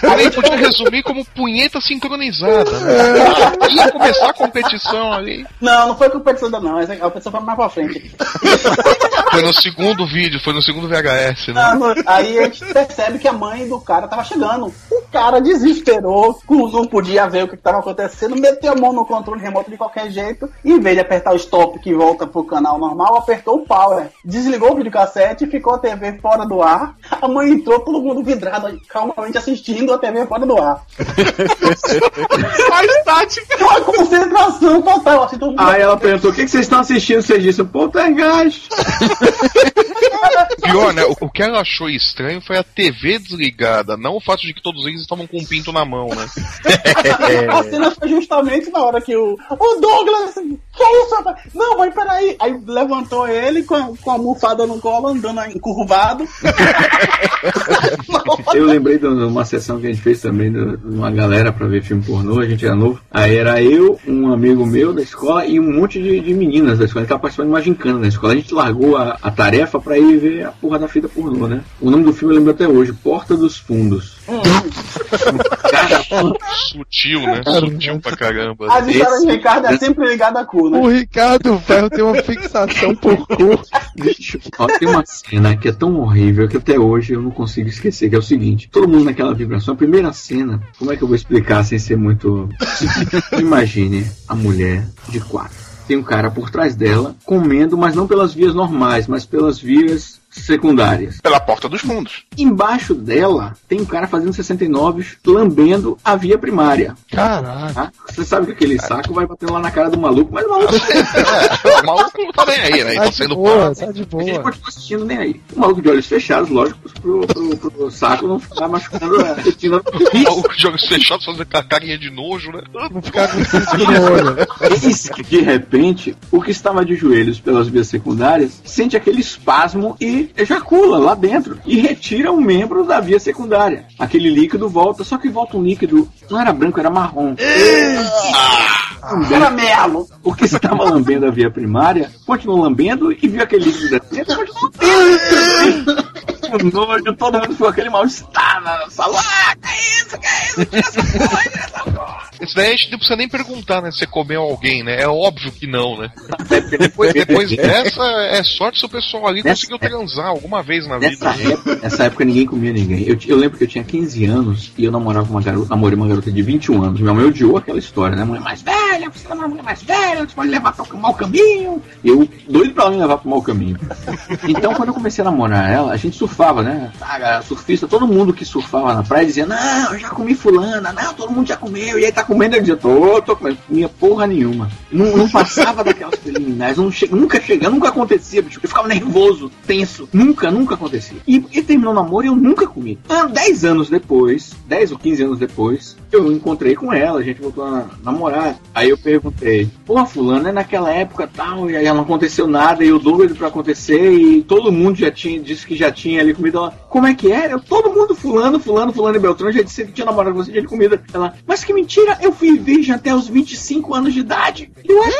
Também podia resumir como punheta sincronizada. Né? Ia começar a competição ali. Não, não foi competição ainda não, a competição foi mais pra frente. Foi no segundo vídeo, foi no segundo VHS, né? Não, aí a gente percebe que a mãe do cara tava chegando. O cara desesperou, não podia ver o que tava acontecendo, meteu a mão no controle remoto de qualquer jeito, e em vez de apertar o stop que volta pro canal normal, apertou o power. Desligou o videocassete e ficou a TV fora do ar. A mãe entrou, todo mundo vidrado, calmamente assistindo a TV fora do ar. Mais tática. Uma concentração total, assim, todo. Aí ela perguntou: o que, que vocês estão assistindo? Vocês disseram: Poltergeist. Pior, né? O, que ela achou estranho foi a TV desligada, não o fato de que todos eles estavam com um pinto na mão, né? A cena foi justamente na hora que o. O Douglas! Que isso, rapaz? Não, mãe, peraí. Aí levantou ele com com a almofada no colo, andando encurvado. Eu lembrei de uma sessão que a gente fez também de uma galera pra ver filme pornô, a gente era novo. Aí era eu, um amigo meu da escola e um monte de, de meninas da escola. A gente tava participando de uma gincana na escola. A gente largou a, a tarefa pra ir ver a porra da fita pornô, né? O nome do filme eu lembro até hoje: Porta dos Fundos. Sutil, né? Sutil pra caramba. A história de Ricardo é sempre ligada a cu, né? O Ricardo Ferro tem uma fixação por cu. Ó, tem uma cena que é tão horrível que até hoje eu não consigo esquecer, que é o seguinte, todo mundo naquela vibração, a primeira cena, como é que eu vou explicar sem ser muito... Imagine a mulher de quatro. Tem um cara por trás dela, comendo, mas não pelas vias normais, mas pelas vias secundárias. Pela porta dos fundos. Embaixo dela tem um cara fazendo 69 lambendo a via primária. Caralho. Tá? Você sabe que aquele saco vai batendo lá na cara do maluco, mas o maluco É, o maluco não tá nem aí, né? Tá tá sendo boa, tá de Ele boa. continua assistindo nem aí. O maluco de olhos fechados, lógico, pro, pro, pro saco não ficar machucando a retina. O maluco de olhos fechados fazendo aquela carinha de nojo, né? Não ficar com cisco no olho. Eis que, de repente, o que estava de joelhos pelas vias secundárias sente aquele espasmo e ejacula lá dentro. E retira um membro da via secundária. Aquele líquido volta, só que volta um líquido, não era branco, era marrom. Era melo. O que estava lambendo a via primária continuou lambendo e viu aquele líquido e continuou lambendo. Com nojo, todo mundo ficou aquele mal-estar na sala. Ah, que isso, que isso, tira essa porra, tira essa porra. Isso daí a gente não precisa nem perguntar, né? Se você comeu alguém, né? É óbvio que não, né? Depois, depois dessa, é sorte se o pessoal ali Nessa conseguiu transar alguma vez na vida. Nessa época, nessa época ninguém comia ninguém. Eu, eu lembro que eu tinha 15 anos e eu namorava uma garota, namorei uma garota de 21 anos. Minha mãe odiou aquela história, né? Mais velha, velha, você é uma mulher mais velha, você pode levar para mau caminho. Eu, doido pra ela me levar pro mau caminho. Então, quando eu comecei a namorar ela, a gente surfava, né? Surfista, todo mundo que surfava na praia dizia, não, eu já comi fulana, não, todo mundo já comeu, e aí tá comendo, eu dizia, tô, tô comendo, comia porra nenhuma. Não, não passava daquelas preliminares, não che nunca chega, nunca acontecia, bicho. Eu ficava nervoso, tenso, nunca, nunca acontecia. E, e terminou o namoro e eu nunca comi. Ah, 10 anos depois, 10 ou 15 anos depois, eu encontrei com ela, a gente voltou a namorar. Aí eu perguntei, porra, fulano, é naquela época tal, e aí não aconteceu nada, e eu doido pra acontecer, e todo mundo já tinha, disse que já tinha ali comida. Ela, Como é que é? Eu, todo mundo, fulano, fulano, fulano e Beltrão, já disse que tinha namorado com você, tinha comida. Ela, mas que mentira, eu fui virgem até os 25 anos de idade. E eu é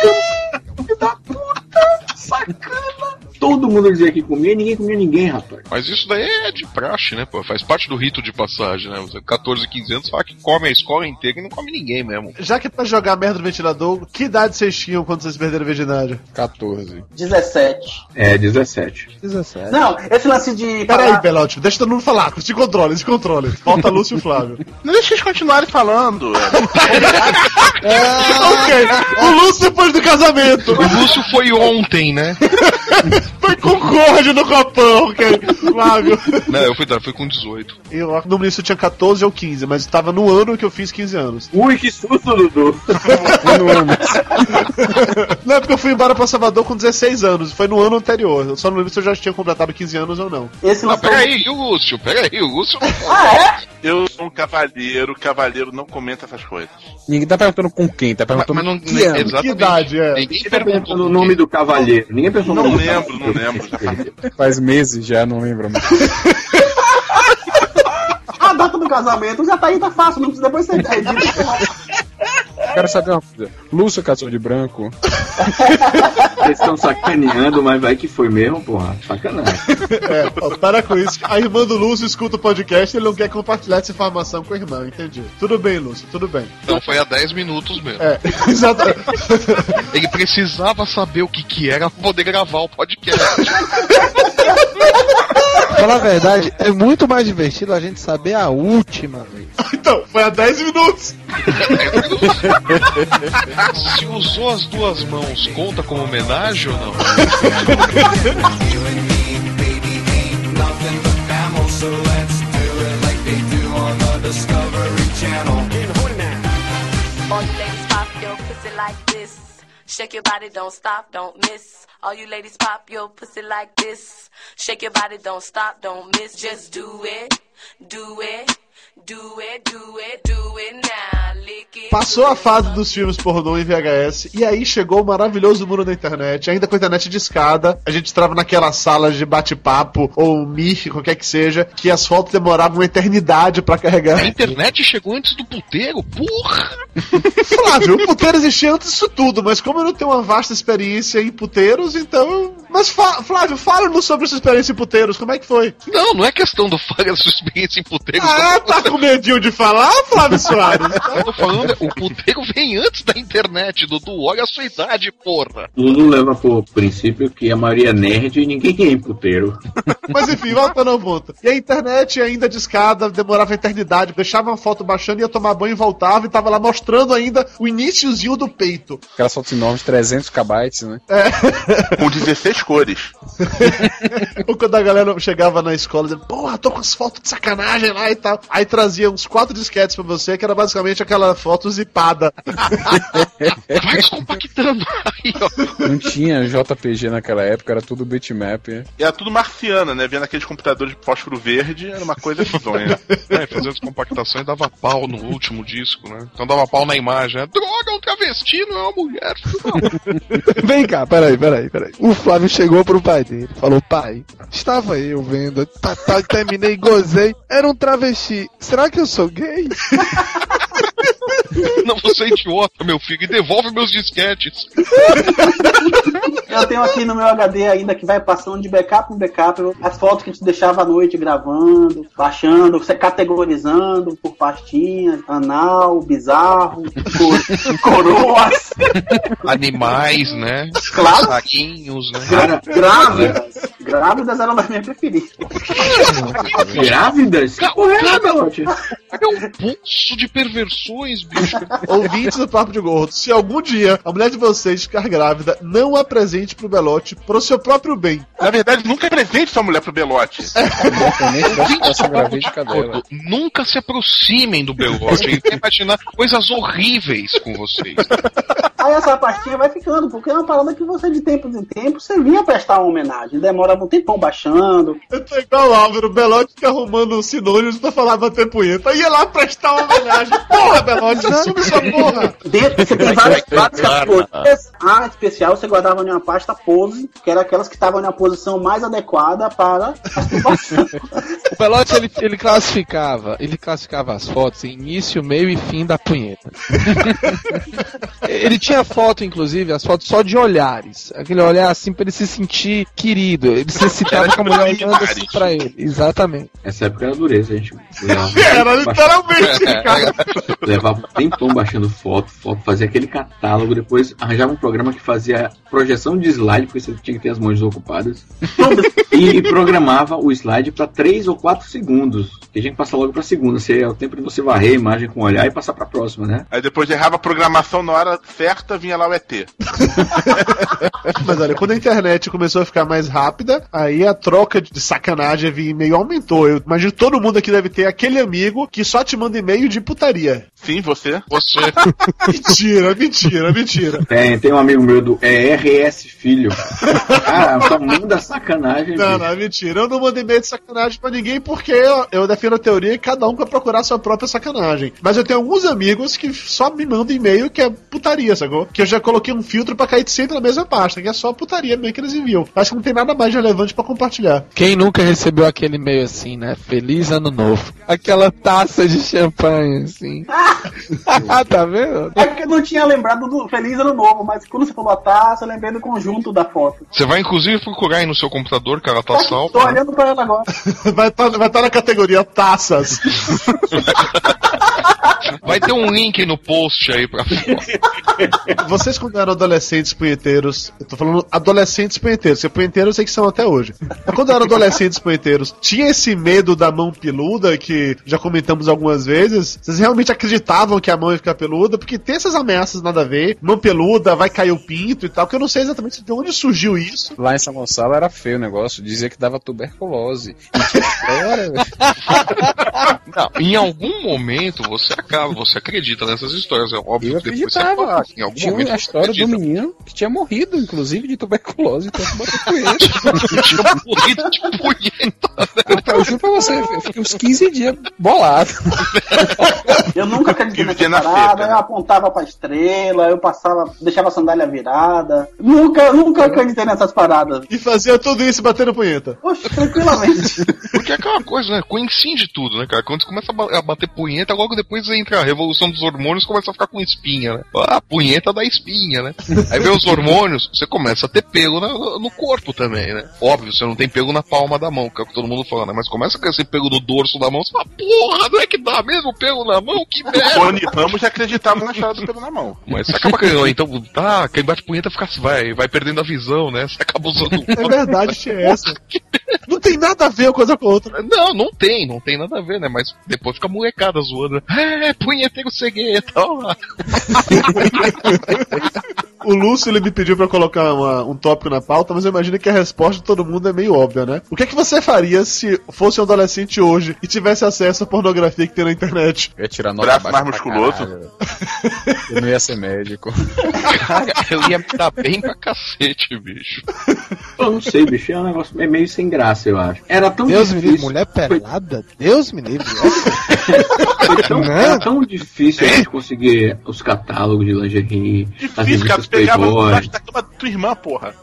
filho da puta, sacana. Todo mundo dizia que comia e ninguém comia ninguém, rapaz. Mas isso daí é de praxe, né, pô? Faz parte do rito de passagem, né? Você 14, 15 anos fala que come a escola inteira e não come ninguém mesmo. Já que é pra jogar merda no ventilador, que idade vocês tinham quando vocês perderam a virgindade? 14. 17. É, 17. 17. Não, esse lance de. Peraí, falar- Belote, deixa todo mundo falar, se controle, se controle. Falta Lúcio e Flávio. Não deixa eles continuarem falando. ok, o Lúcio depois do casamento. O Lúcio foi ontem, né? Foi concorde no copão, ok? Flávio. Não, eu fui, eu fui com 18. Eu, no início eu tinha 14 ou 15, mas estava no ano que eu fiz 15 anos. Ui, que susto, Dudu. Não, é porque eu fui embora pra Salvador com 16 anos. Foi no ano anterior. Eu só não lembro se eu já tinha completado 15 anos ou não. Esse Não, peraí, e o Lúcio? Peraí, o Lúcio. Eu sou um cavalheiro, cavalheiro não comenta essas coisas. Ninguém tá perguntando com quem, tá perguntando Mas não- que ano. exatamente. Que idade é? Ninguém Ninguém tá perguntou perguntando o nome do cavalheiro. Ninguém pensou no Não nome do lembro, não lembro. Já faz meses já, não lembro. mais. A data do casamento já tá aí, tá fácil, não precisa depois você edita. Quero saber uma coisa. Lúcio casou de branco. Vocês estão sacaneando, mas vai que foi mesmo, porra. Sacanagem. É, ó, para com isso. A irmã do Lúcio escuta o podcast e ele não quer compartilhar essa informação com a irmã, entendi. Tudo bem, Lúcio, tudo bem. Então foi há 10 minutos mesmo. É, exatamente. Ele precisava saber o que que era pra poder gravar o podcast. Falar a verdade, é muito mais divertido a gente saber a última vez. Então, foi há 10 minutos. Se usou as duas mãos, conta como homenagem ou não? Shake your body, don't stop, don't miss. All you ladies pop your pussy like this. Shake your body, don't stop, don't miss. Just do it, do it, Passou a fase dos filmes pornô em VHS e aí chegou o maravilhoso mundo da internet. Ainda com a internet de escada, a gente entrava naquela sala de bate-papo ou mir, qualquer que seja, que as fotos demoravam uma eternidade pra A carregar. internet chegou antes do puteiro? Porra! Flávio, o puteiro existia antes disso tudo, mas como eu não tenho uma vasta experiência em puteiros, então. Mas fa- Flávio, fala-nos sobre sua experiência em puteiros, como é que foi? Não, não é questão do falha da sua experiência em puteiro. Ah, tá com medinho de falar, Flávio Soares? Eu tô falando, o puteiro vem antes da internet, Dudu. Olha a sua idade, porra. Lulu leva por princípio que a maioria é nerd e ninguém é puteiro. Mas enfim, voltando ao ponto. E a internet ainda de escada, demorava a eternidade, deixava uma foto baixando, ia tomar banho e voltava e tava lá mostrando ainda o iniciozinho do peito. Aquelas fotos enormes, 300 kbytes, né? Com 16 cores. Ou quando a galera chegava na escola dizendo, porra, tô com as fotos de sacanagem lá e tal. Aí trazia uns quatro disquetes pra você, que era basicamente aquela foto zipada. Vai descompactando. Aí, ó. Não tinha JPG naquela época, era tudo bitmap. Era tudo marciana, né? Vendo aqueles computadores de fósforo verde, era uma coisa bizonha. É, fazer as compactações dava pau no último disco, né? Então dava pau na imagem, né? Droga, um travesti não é uma mulher. Vem cá, peraí, peraí, peraí. O Flávio chegou pro pai dele, falou: Pai, estava eu vendo, tá, tá, terminei, gozei, era um travesti. Será que eu sou gay? Não, você é idiota, meu filho, e devolve meus disquetes. Eu tenho aqui no meu HD ainda que vai passando de backup em backup as fotos que a gente deixava à noite gravando, baixando, você categorizando por pastinhas, anal, bizarro, cor- coroas, Animais, né? Claro. Saquinhos, né? gra- grávidas. Grávidas eram das minhas preferidas. Grávidas? Que porra é Belote? É um poço de perversões, bicho. Ouvintes do Papo de Gordo, se algum dia a mulher de vocês ficar grávida, não a presente pro Belote pro seu próprio bem. Na verdade, nunca é presente sua mulher pro Belote. Gordo, Nunca se aproximem do Belote. Ele vai imaginar coisas horríveis com vocês. Aí essa pastinha vai ficando, porque é uma parada que você de tempo em tempo você vinha prestar uma homenagem. Demora um tempão baixando. Eu tô igual o Álvaro, o Belote fica arrumando sinônimos pra falar bater punheta. Ia lá prestar uma homenagem. Porra, Belote, assume sua porra. Dentro você tem várias, várias categorias. A especial você guardava em uma pasta pose, que era aquelas que estavam na posição mais adequada para. O Pelote ele, ele classificava, ele classificava as fotos em início, meio e fim da punheta. ele tinha foto, inclusive, as fotos só de olhares. Aquele olhar assim pra ele se sentir querido. Ele se excitava com a mulher olhando assim pra ele. Exatamente. Essa época era dureza, a gente. Era literalmente, cara. Levava um tempão baixando foto, foto, fazia aquele catálogo, depois arranjava um programa que fazia projeção de slide, porque você tinha que ter as mãos ocupadas. e programava o slide pra 3 ou 4 segundos. Que a gente passa logo pra segunda. Você, é o tempo de você varrer a imagem com o olhar e passar pra próxima, né? Aí depois errava a programação na hora certa, vinha lá o ET. Mas olha, quando a internet começou a ficar mais rápida, aí a troca de sacanagem via e-mail aumentou. Eu imagino que todo mundo aqui deve ter aquele amigo que só te manda e-mail de putaria. Sim, você. Você. mentira, mentira, mentira. Tem, tem um amigo meu do é RS Filho. Cara, só manda sacanagem. Não, bicho. não, mentira. Eu não mando e-mail de sacanagem pra ninguém porque eu, eu defendo a teoria que cada um vai procurar sua própria sacanagem. Mas eu tenho alguns amigos que só me mandam e-mail que é putaria, sacou? Que eu já coloquei um filtro pra cair sempre na mesma pasta, que é só putaria mesmo que eles enviam. Acho que não tem nada mais relevante pra compartilhar. Quem nunca recebeu aquele e-mail assim, né? Feliz ano novo. Aquela taça de champanhe, assim. tá vendo? É porque eu não tinha lembrado do Feliz Ano Novo, mas quando você falou a taça, eu lembrei do conjunto da foto. Você vai inclusive procurar aí no seu computador, que ela tá salva. Tô olhando pra ela agora. Vai estar vai tá na categoria taças. Vai ter um link no post aí pra Vocês quando eram adolescentes punheteiros, eu tô falando adolescentes punheteiros, porque punheteiros eu sei que são até hoje. Mas quando eram adolescentes punheteiros, tinha esse medo da mão peluda que já comentamos algumas vezes? Vocês realmente acreditavam que a mão ia ficar peluda? Porque tem essas ameaças nada a ver, mão peluda, vai cair o pinto e tal, que eu não sei exatamente de onde surgiu isso. Lá em São Gonçalo era feio o negócio, dizia que dava tuberculose. História, Não, em algum momento você acaba, você acredita nessas histórias. É óbvio Eu que depois você fala, em algum Tinha a história do menino que tinha morrido, inclusive, de tuberculose, então bateu com ele. Tinha morrido de punheta. Eu juro pra você, eu fiquei uns 15 dias bolado. Eu nunca acreditei nessa na parada, né? eu apontava pra estrela, eu passava, deixava a sandália virada. Nunca, nunca acreditei nessas paradas. E fazia tudo isso batendo punheta. Poxa, tranquilamente. Porque é aquela coisa, né? Coincide tudo, né, cara? Quando você começa a bater punheta, logo depois entra a revolução dos hormônios começa a ficar com espinha, né? Ah, punheta dá espinha, né? Aí vem os hormônios, você começa a ter pelo na- no corpo também, né? Óbvio, você não tem pelo na palma da mão, que é o que todo mundo fala, né? Mas começa a crescer pelo no dorso da mão, você fala, porra, não é que dá mesmo pelo na mão? Que merda! Rony Ramos já acreditava na história do pelo na mão. Mas você acaba ganhando, então, tá, quem bate punheta fica, vai, vai perdendo a visão, né? Você acaba usando. É verdade, tinha essa. Não tem nada a ver uma coisa com a outra. Não, não tem, não tem nada a ver, né? Mas depois fica molecada zoando. É, punheteiro cegueta, ó lá. O Lúcio ele me pediu pra colocar uma- um tópico na pauta, mas eu imagino que a resposta de todo mundo é meio óbvia, né? O que é que você faria se fosse um adolescente hoje e tivesse acesso à pornografia que tem na internet? Eu ia tirar nota Braço mais musculoso. Eu não ia ser médico. Cara, eu ia me dar bem pra cacete, bicho. Eu não sei, bicho, é um negócio é meio sem graça, eu acho. Era tão Deus me livre, difícil. mulher pelada? Deus me livre. Foi tão, era tão difícil a gente conseguir os catálogos de lingerie, Difícil, cara, tu pegava embaixo da cama da tua irmã, porra.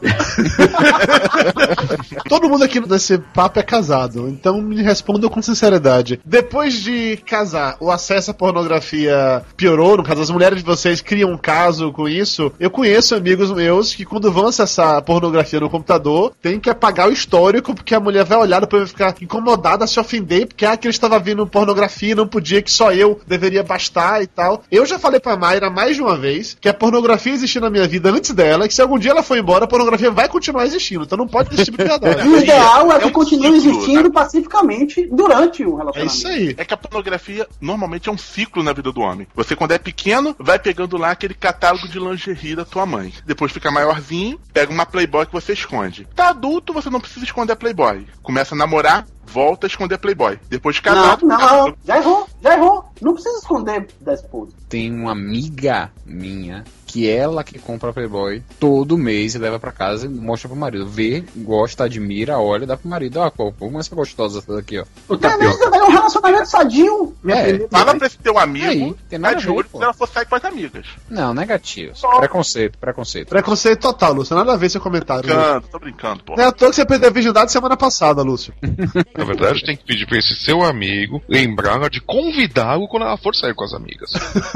Todo mundo aqui nesse papo é casado, então me respondam com sinceridade. Depois de casar, o acesso à pornografia piorou? No caso, as mulheres de vocês criam um caso com isso? Eu conheço amigos meus que quando vão acessar a pornografia no computador, tem que apagar o histórico, porque a mulher vai olhar depois vai ficar incomodada, se ofender, porque ah, que ele estava vendo pornografia não podia, que só eu deveria bastar e tal. Eu já falei pra Mayra mais de uma vez que a pornografia existiu na minha vida antes dela, e que se algum dia ela for embora, a pornografia vai continuar existindo. Então não pode esse tipo de piedade. E o ideal é que continue existindo pacificamente durante o É relacionamento. isso aí. É que a pornografia normalmente é um ciclo na vida do homem. Você, quando é pequeno, vai pegando lá aquele catálogo de lingerie da tua mãe. Depois fica maiorzinho, pega uma Playboy que você esconde. Tá adulto, você não precisa esconder a Playboy. Começa a namorar, volta a esconder a Playboy. Depois de casado, Não, não, já errou, já errou. Não precisa esconder da esposa. Tem uma amiga minha que ela que compra Playboy todo mês e leva pra casa e mostra pro marido. Vê, gosta, admira, olha e dá pro marido. Ah, pô, como essa gostosa essa daqui, ó. Beleza, é um relacionamento sadio. É, fala pra esse teu amigo, Aí, tem nada tá de ver, olho se ela for sair com as amigas. Não, negativo. Preconceito, preconceito. Preconceito total, Lúcio. Nada a ver seu comentário. né? Brincando, tô brincando, pô. Não é à toa que você perdeu a virgindade semana passada, Lúcio. Na verdade, tem que pedir pra esse seu amigo lembrar de convidá-lo quando ela for sair com as amigas.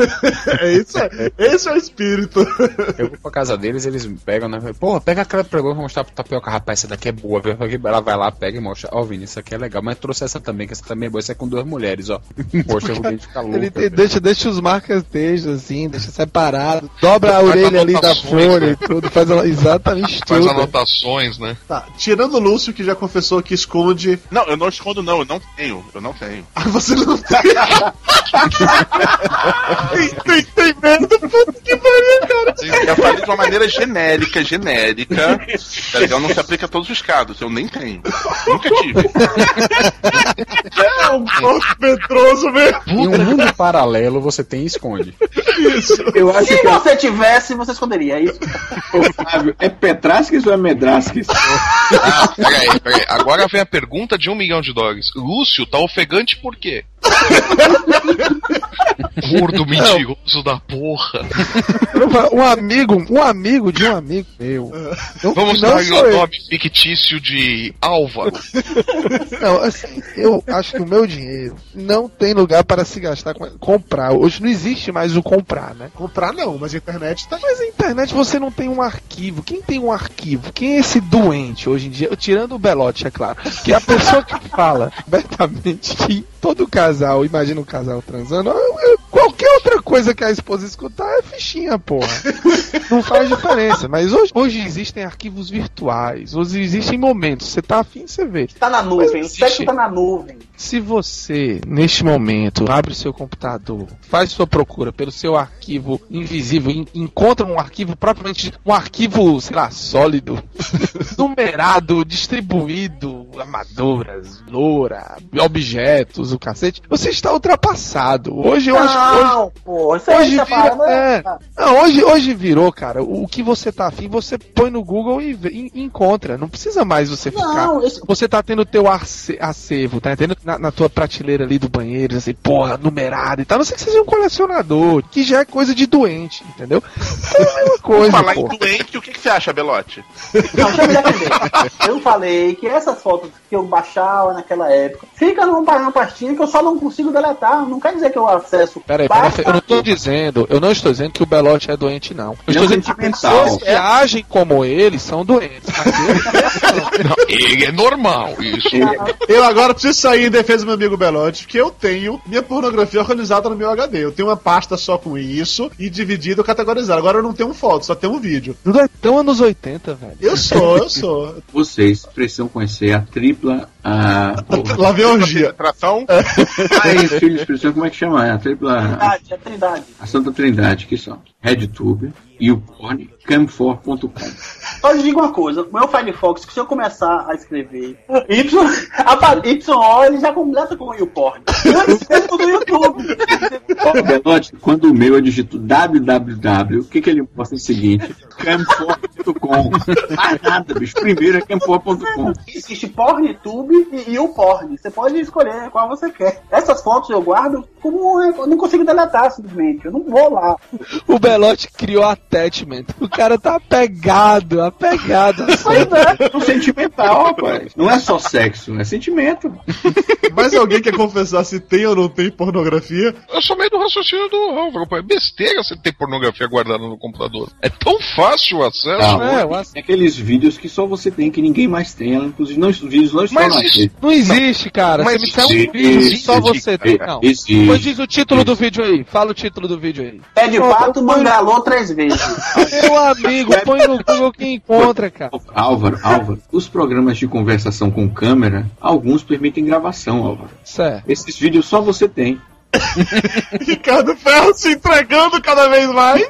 é isso aí. Esse é o espírito. Eu vou pra casa deles, eles pegam, né? Pô, pega aquela pra mostrar pro Tapioca, rapaz, essa daqui é boa. viu? Ela vai lá, pega e mostra. Ó, Vini, isso aqui é legal, mas trouxe essa também, que essa também é boa. Essa é com duas mulheres, ó. Poxa, o Vini fica louco. Ele tem- deixa, deixa os marcas textos assim, deixa separado, dobra a Faz orelha ali da folha né? e tudo, faz ela- exatamente Faz tudo. anotações, né? Tá, tirando o Lúcio, que já confessou que esconde. Não, eu não escondo, não, eu não tenho. Eu não tenho. Ah, você não tem. tem, tem, tem medo, puta que pariu, cara. Eu falei de uma maneira genérica, genérica. Tá legal? Não se aplica a todos os casos. Eu nem tenho. Nunca tive. É um ponto medroso mesmo. Em um mundo paralelo, você tem e esconde. Isso. Eu acho Se que você tivesse, você esconderia, é isso? Ô, Flávio, é Petrasques ou é Medrasques? Ah, peraí, peraí. Agora vem a pergunta de um milhão de dólares. Lúcio, tá ofegante por quê? Gordo mentiroso da porra. Um amigo, um amigo de um amigo meu. Não, Vamos dar o eu. nome fictício de Álvaro. Não, assim, eu acho que o meu dinheiro não tem lugar para se gastar com comprar. Hoje não existe mais o comprar, né? Comprar não, mas a internet tá. Mas a internet você não tem um arquivo. Quem tem um arquivo? Quem é esse doente hoje em dia? Tirando o Belote, é claro. Que é a pessoa que fala abertamente que todo casal, imagina um casal transando, eu- eu- qualquer outra coisa que a esposa escutar é fichinha, porra. Não faz diferença. Mas hoje, hoje existem arquivos virtuais. Hoje existem momentos. Você tá afim, você vê. Tá na nuvem, o sexo tá na nuvem. Se você, neste momento, abre o seu computador, faz sua procura pelo seu arquivo invisível, en- encontra um arquivo propriamente, um arquivo, sei lá, sólido, numerado, distribuído, amadoras, loura, objetos, o cacete, você está ultrapassado. Hoje eu acho que hoje, Não, pô, isso Hoje tá vira, é. é. Não, hoje, hoje virou, cara. O que você tá afim, você põe no Google e, vê- e encontra. Não precisa mais você ficar. Não, esse- Você tá tendo teu arce- acervo, tá entendendo? Na, na tua prateleira ali do banheiro, assim, porra, numerado e tal. Não sei que seja um colecionador, que já é coisa de doente, entendeu? É a mesma coisa, Falar pô. em doente, o que, que você acha, Belote? Não, deixa eu me defender. Eu falei que essas fotos que eu baixava naquela época fica numa, pastinha que eu só não consigo deletar. Não quer dizer que eu acesso. Peraí, peraí, eu não tô dizendo, eu não estou dizendo que o Belote é doente, não. Eu é estou dizendo que pessoas que agem como ele são doentes. Não, ele é normal, isso. Eu agora preciso sair em defesa do meu amigo Belote, porque eu tenho minha pornografia organizada no meu HD. Eu tenho uma pasta só com isso e dividido, categorizado. Agora eu não tenho foto, só tenho um vídeo. Tudo é tão anos 80, velho. Eu sou, eu sou. Vocês precisam conhecer a tripla. A, Lá vem a orgia. Aí, filhos, precisam, como é que chama? É a tripla. Trindade, é Trindade. A Santa Trindade, que são YouTube. RedTube, YouPorn, Cam4.com. Só lhe digo uma coisa, o meu Firefox, que se eu começar a escrever Y, a YO, ele já completa com o YouPorn. Eu no YouTube. Belote, quando o meu eu digito www, o que, que ele mostra é o seguinte: cam4.com. Mais nada, bicho. Primeiro é cam4.com. Existe PornTube e YouPorn. Você pode escolher qual você quer. Essas fotos eu guardo como eu não consigo deletar simplesmente. Eu não vou lá. O Belote criou attachment. O cara tá apegado, apegado. É um sentimental, rapaz. Não é só sexo, é sentimento. Mas alguém quer confessar se tem ou não tem pornografia? Eu sou meio do raciocínio do Álvaro. É besteira você ter pornografia guardada no computador. É tão fácil o acesso. Álvaro, É, eu tem aqueles vídeos que só você tem, que ninguém mais tem. Inclusive, não, os vídeos não estão Mas isso não existe, cara. Mas Você me disser um existe, vídeo que só existe, você tem. Não. existe. Pois diz o título do vídeo aí. Fala o título do vídeo aí. Pé de pato mangalou três vezes. Meu amigo, põe no Google que encontra, cara. Álvaro, Álvaro, os programas de conversação com câmera, alguns permitem gravação, Álvaro. Certo. Esses vídeos só você tem. Ricardo Ferro se entregando cada vez mais.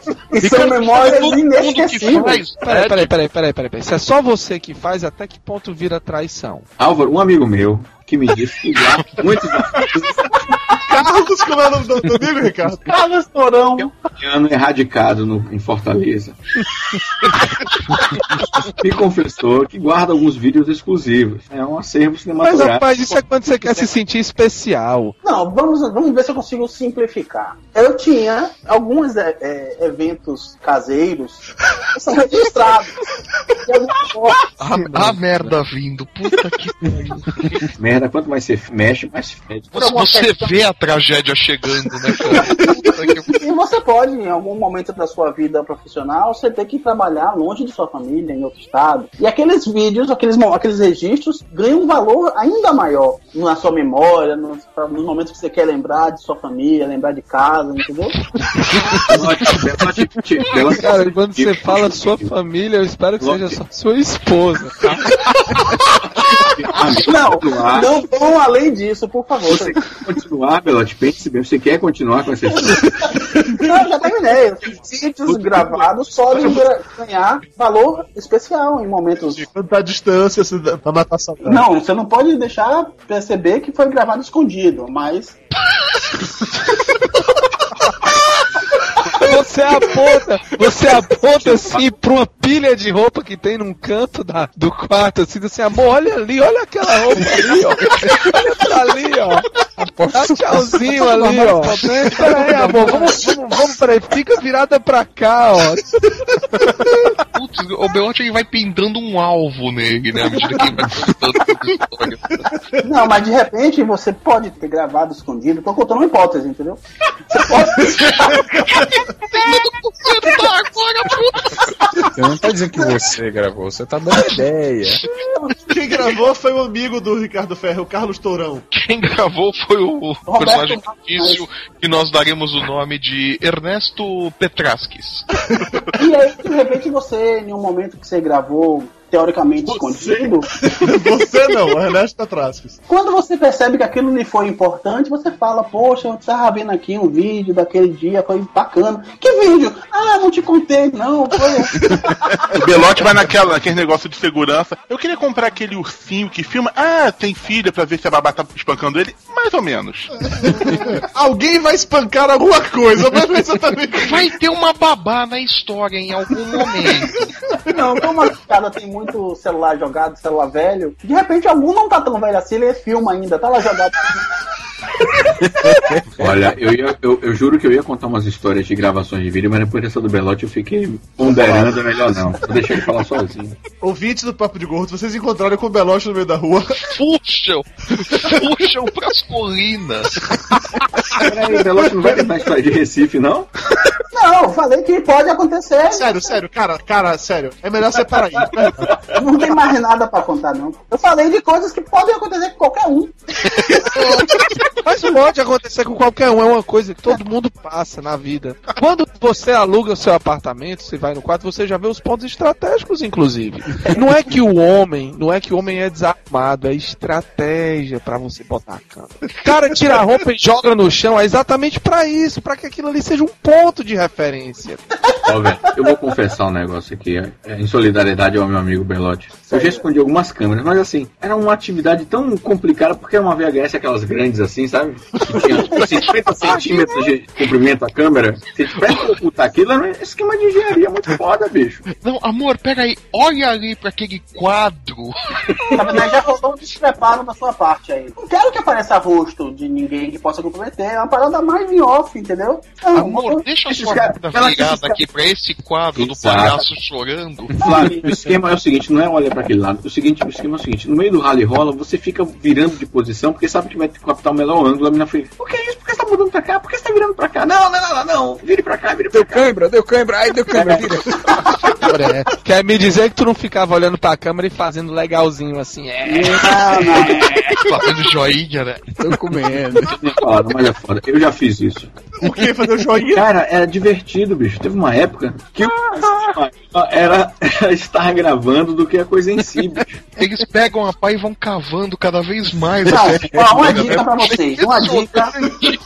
São memórias Peraí, inesquecíveis. peraí, peraí, peraí, peraí, peraí. Se é só você que faz, até que ponto vira traição? Álvaro, um amigo meu que me disse que já muitos Carlos, como é o nome do, do amigo, Ricardo? Carlos Torão. anos erradicado no, em Fortaleza. me confessou que guarda alguns vídeos exclusivos. É um acervo Mas, cinematográfico. rapaz, isso é quando você quer se sentir especial. Não, vamos, vamos ver se eu consigo simplificar. Eu tinha alguns é, é, eventos caseiros são registrados. A, a merda vindo, puta que. Merda, quanto mais você mexe, mais fede. Você, você vê a tragédia chegando, né, cara? E você pode, em algum momento da sua vida profissional, você ter que trabalhar longe de sua família, em outro estado. E aqueles vídeos, aqueles, aqueles registros ganham um valor ainda maior na sua memória, nos, nos momentos que você quer lembrar de sua família, lembrar de casa, entendeu? Cara, quando você fala sua família, eu espero que seja só sua esposa, tá? Não, não vão além disso, por favor. Você quer continuar, Belote? Pense bem, você quer continuar com essa história? Não, eu já terminei. Os vídeos gravados podem gra- ganhar valor especial em momentos. Da distância, se dá- pra matar essa Não, você não pode deixar perceber que foi gravado escondido, mas. Você aponta, você aponta assim pra uma pilha de roupa que tem num canto da, do quarto, assim, assim, amor, olha ali, olha aquela roupa ali, ó. Olha pra ali, ó. Dá tchauzinho ali, ó. Peraí, amor, vamos, vamos, vamos, peraí, fica virada pra cá, ó. Putz, o Belote ele vai pintando um alvo nele, né? À medida que ele vai contando a história. Não, mas de repente você pode ter gravado escondido. Tô contando uma hipótese, entendeu? Você pode. Você não tá dizendo que você gravou, você tá dando ideia. Quem gravou foi o amigo do Ricardo Ferro, o Carlos Tourão. Quem gravou foi o Roberto personagem fictício que nós daremos o nome de Ernesto Petraskis. E aí, de repente, você, em um momento que você gravou, teoricamente escondido, Você não, o Ernesto Petrascos. quando você percebe que aquilo lhe foi importante, você fala, poxa, eu tava vendo aqui um vídeo daquele dia, foi bacana. Que vídeo? Ah, não te contei, não. Foi... O Belote vai naquela, naquele negócio de segurança. Eu queria comprar aquele ursinho que filma. Ah, tem filha pra ver se a babá tá espancando ele. Mais ou menos. Alguém vai espancar alguma coisa, mas não é exatamente. Vai ter uma babá na história em algum momento. Não, como a casa tem muito celular jogado, celular velho, de repente algum não tá tão velho assim, ele filma ainda, tá lá jogado. Olha, eu, ia- eu, eu juro que eu ia contar umas histórias de gravações de vídeo, mas depois dessa do Belote eu fiquei ponderando, é melhor não. Vou deixar ele falar sozinho. Ouvintes do Papo de Gordo, vocês encontraram com o Belote no meio da rua. Puxam! Puxam pras colinas! Peraí, o Belote não vai contar a história de Recife, não? Não, falei que pode acontecer. Sério, sério, cara, cara, sério. É melhor separar isso. Não tem mais nada pra contar, não. Eu falei de coisas que podem acontecer com qualquer um. Mas pode acontecer com qualquer um, é uma coisa que todo mundo passa na vida. Quando você aluga o seu apartamento, você vai no quarto, você já vê os pontos estratégicos, inclusive. Não é que o homem, não é que o homem é desarmado, é estratégia pra você botar a cama. Cara tira a roupa e joga no chão, é exatamente pra isso, pra que aquilo ali seja um ponto de referência. Ó, velho, eu vou confessar um negócio aqui, é, é, em solidariedade ao meu amigo Belote. Eu já escondi algumas câmeras, mas assim, era uma atividade tão complicada porque era uma VHS, aquelas grandes assim, sabe? Que tinha 50 centímetros de comprimento a câmera. Se tivesse que ocultar aquilo, era um esquema de engenharia muito foda, bicho. Não, amor, pega aí, olha ali pra aquele quadro. Na verdade, já rolou um despreparo da sua parte aí. Não quero que apareça rosto de ninguém que possa comprometer. É uma parada mais em off, entendeu? Amor, deixa virada esses aqui pra esse quadro do Exato. palhaço chorando. Flávio, o esquema é o seguinte, não é olhar para aquele lado. O seguinte, o esquema é o seguinte, no meio do rally rola, você fica virando de posição, porque sabe que vai captar o melhor ângulo ali na frente. O que é isso? Por que você tá tá mudando pra cá? Por que você tá virando pra cá? Não, não, não, não, não. Vire pra cá, vire pra Deu cãibra, deu cãibra, ai, deu cãibra, vira. É. Quer me dizer que tu não ficava olhando pra câmera e fazendo legalzinho assim? É. Fazendo joinha, né? Tô comendo. Foda, mas é foda. Eu já fiz isso. O que? Fazer o joinha? Cara, era divertido, bicho. Teve uma época que o era, era estar gravando do que a coisa em si. Eles pegam a pá e vão cavando cada vez mais. Não, ó, uma dica pra vocês, uma dica,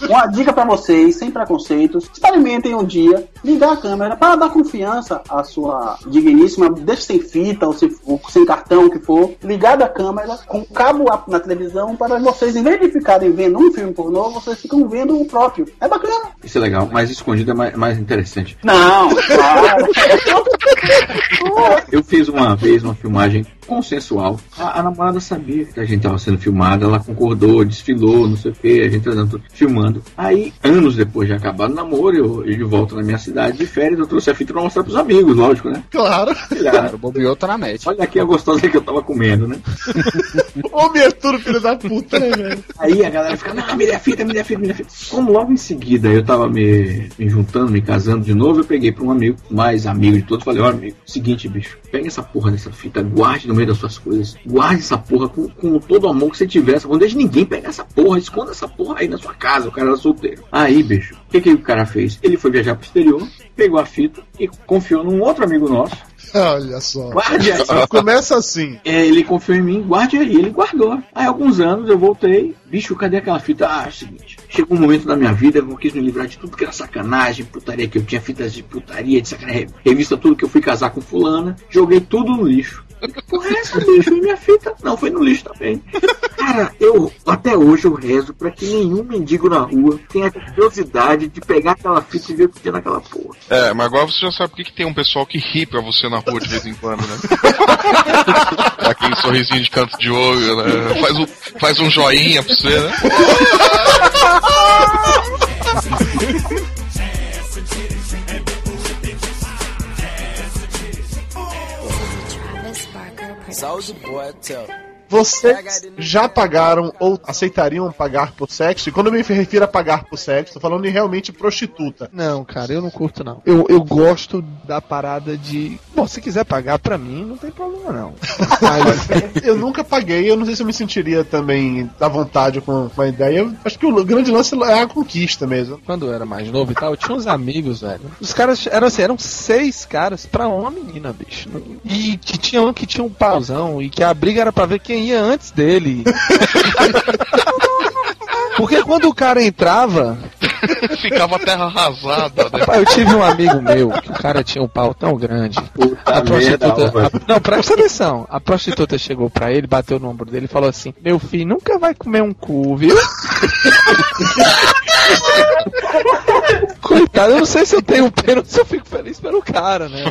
uma dica pra vocês, sem preconceitos. Experimentem um dia ligar a câmera para dar confiança à sua digníssima, deixa sem fita ou, se- ou sem cartão, o que for, ligada a câmera com cabo up na televisão para vocês, em vez de ficarem vendo um filme pornô, vocês ficam vendo o próprio. É bacana. Isso é legal, mas escondido é mais, mais interessante. Não, Eu fiz uma vez uma filmagem consensual. A, a namorada sabia que a gente tava sendo filmado, ela concordou, desfilou, não sei o que, a gente trazendo tudo, filmando. Aí, anos depois de acabar o namoro, eu, eu de volta na minha cidade de férias, eu trouxe a fita pra mostrar pros amigos, lógico, né? Claro. Claro, bobeou, tá na net. Olha aqui a gostosa que eu tava comendo, né? Homem é tudo, filho da puta, né, velho? Aí a galera fica, não, me dê a fita, me dê a fita, me dê a fita. Como logo em seguida eu tava me, me juntando, me casando de novo, eu peguei pra um amigo, mais amigo de todos, falei, ó amigo, seguinte, bicho, pega essa porra dessa fita, guarde no meio das suas coisas, guarde essa porra com, com todo o amor que você tiver, não deixe ninguém pegar essa porra, esconda essa porra aí na sua casa, o cara era solteiro. Aí, bicho, o que que o cara fez? Ele foi viajar pro exterior, pegou a fita e confiou num outro amigo nosso, Olha só. Guarde aí. Começa assim. é, ele confiou em mim, guarde aí, ele guardou. Aí alguns anos eu voltei, bicho, cadê aquela fita? Ah, é o seguinte, chegou um momento na minha vida que eu quis me livrar de tudo que era sacanagem, putaria, que eu tinha fitas de putaria, de sacanagem, revista tudo que eu fui casar com fulana, joguei tudo no lixo. O resto, bicho, e minha fita não foi no lixo também. Cara, eu até hoje eu rezo pra que nenhum mendigo na rua tenha a curiosidade de pegar aquela fita e ver o que tinha naquela porra. É, mas agora você já sabe por que, que tem um pessoal que ri pra você na rua de vez em quando, né? Aquele sorrisinho de canto de olho, né? Faz um, faz um joinha pra você, né? Soldier boy, tell. Vocês já pagaram ou aceitariam pagar por sexo? E quando eu me refiro a pagar por sexo, tô falando em realmente prostituta. Não, cara, eu não curto não. Eu, eu gosto da parada de. Bom, se quiser pagar pra mim, não tem problema não. Mas, Eu nunca paguei, eu não sei se eu me sentiria também à vontade com, com a ideia. Eu acho que o grande lance é a conquista mesmo. quando eu era mais novo e tal, eu tinha uns amigos, velho. Os caras eram assim, eram seis caras pra uma menina, bicho. E que tinha um que tinha um pauzão e que a briga era pra ver quem ia antes dele. Porque quando o cara entrava, Ficava a terra arrasada, né? Rapaz, eu tive um amigo meu que o cara tinha um pau tão grande. a prostituta. merda, a- não, presta atenção. A prostituta chegou pra ele, bateu no ombro dele e falou assim: Meu filho nunca vai comer um cu, viu? Coitado, eu não sei se eu tenho pena ou se eu fico feliz pelo cara, né?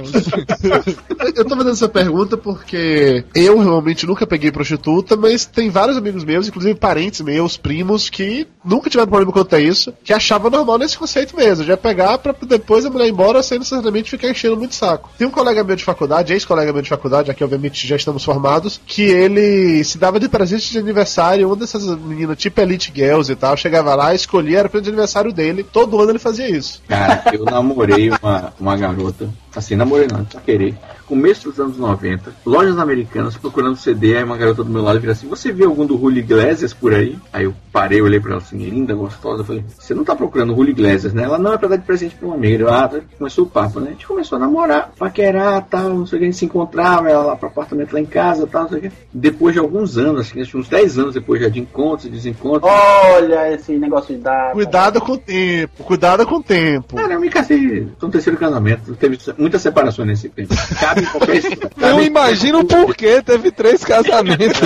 Eu tô fazendo essa pergunta porque eu realmente nunca peguei prostituta, mas tem vários amigos meus, inclusive parentes meus, primos, que nunca tiveram problema quanto a isso, que achavam normal nesse conceito mesmo, já pegar pra depois a mulher ir embora sem necessariamente ficar enchendo muito saco. Tem um colega meu de faculdade, ex-colega meu de faculdade, aqui obviamente já estamos formados, que ele se dava de presente de aniversário, uma dessas meninas tipo Elite Girls e tal, chegava lá, escolhia, era presente de aniversário dele, todo ano ele fazia isso. Cara, eu namorei uma, uma garota, assim, namorei não, só querer. Começo dos anos 90, lojas americanas procurando CD, aí uma garota do meu lado vira assim: Você viu algum do Julio Iglesias por aí? Aí eu parei, olhei pra ela assim, linda, gostosa. Eu falei: Você não tá procurando o Julio Iglesias, né? Ela não é pra dar de presente pra uma amiga. Eu, ah, tá. começou o papo, né? A gente começou a namorar, paquerar tal, não sei o que, a gente se encontrava, ela lá pro apartamento lá em casa tal, não sei o que. Depois de alguns anos, assim, acho que uns 10 anos depois já de encontros e desencontros. Olha esse negócio de dar. Cuidado com o tempo, cuidado com o tempo. Cara, eu me casei, tô no terceiro casamento, teve muita separação nesse tempo. Cabe em qualquer. Eu imagino por que teve três casamentos.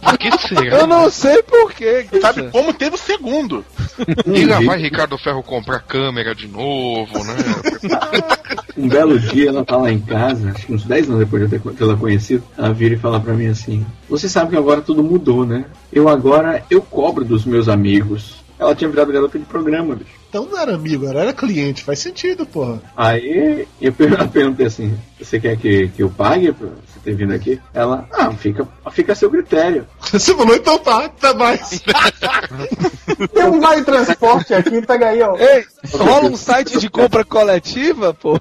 Por que será? Eu não sei por quê. Sabe como teve o segundo? E lá vai Ricardo Ferro comprar câmera de novo, né? Um belo dia ela tá lá em casa, acho que uns 10 anos depois de eu ter tê-la conhecido, ela vira e fala pra mim assim: Você sabe que agora tudo mudou, né? Eu agora eu cobro dos meus amigos. Ela tinha virado garota de programa, bicho. Então não era amigo, era cliente, faz sentido, porra. Aí eu per- eu perguntei assim: Você quer que, que eu pague pra você ter vindo aqui. Ela, ah, fica, fica a seu critério. Você falou, então tá, tá mais. Tem um vai transporte aqui, pega aí, ó. Ei, rola um site de compra coletiva, pô.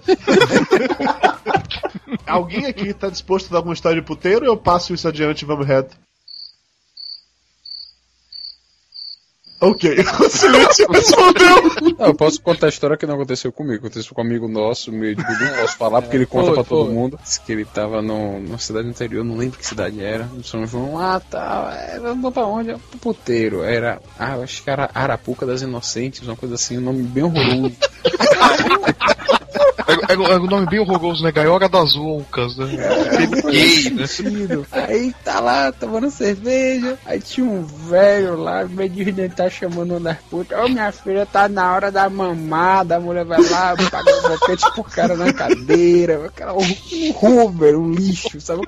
Alguém aqui tá disposto a dar alguma história de puteiro? Eu passo isso adiante e vamos reto. Ok, o silêncio respondeu. Não, eu posso contar a história que não aconteceu comigo. Aconteceu com um amigo nosso, meio de não posso falar porque ele conta Foi, pra todo foi. mundo. Diz que ele tava no, numa cidade interior, não lembro que cidade era, no São João. Ah, tá. Não pra onde? Pro puteiro. Era. Ah, eu acho que era Arapuca das Inocentes, uma coisa assim, um nome bem horroroso. É, é, é um nome bem horroroso, né? Gaiola das Loucas, né? Gay, né? Aí tá lá tomando cerveja. Aí tinha um velho lá, meio de tá chamando das putas. Ô minha filha, tá na hora da mamada. A mulher vai lá, paga um boquete pro cara na cadeira. Cara, um, Uber, um lixo, sabe?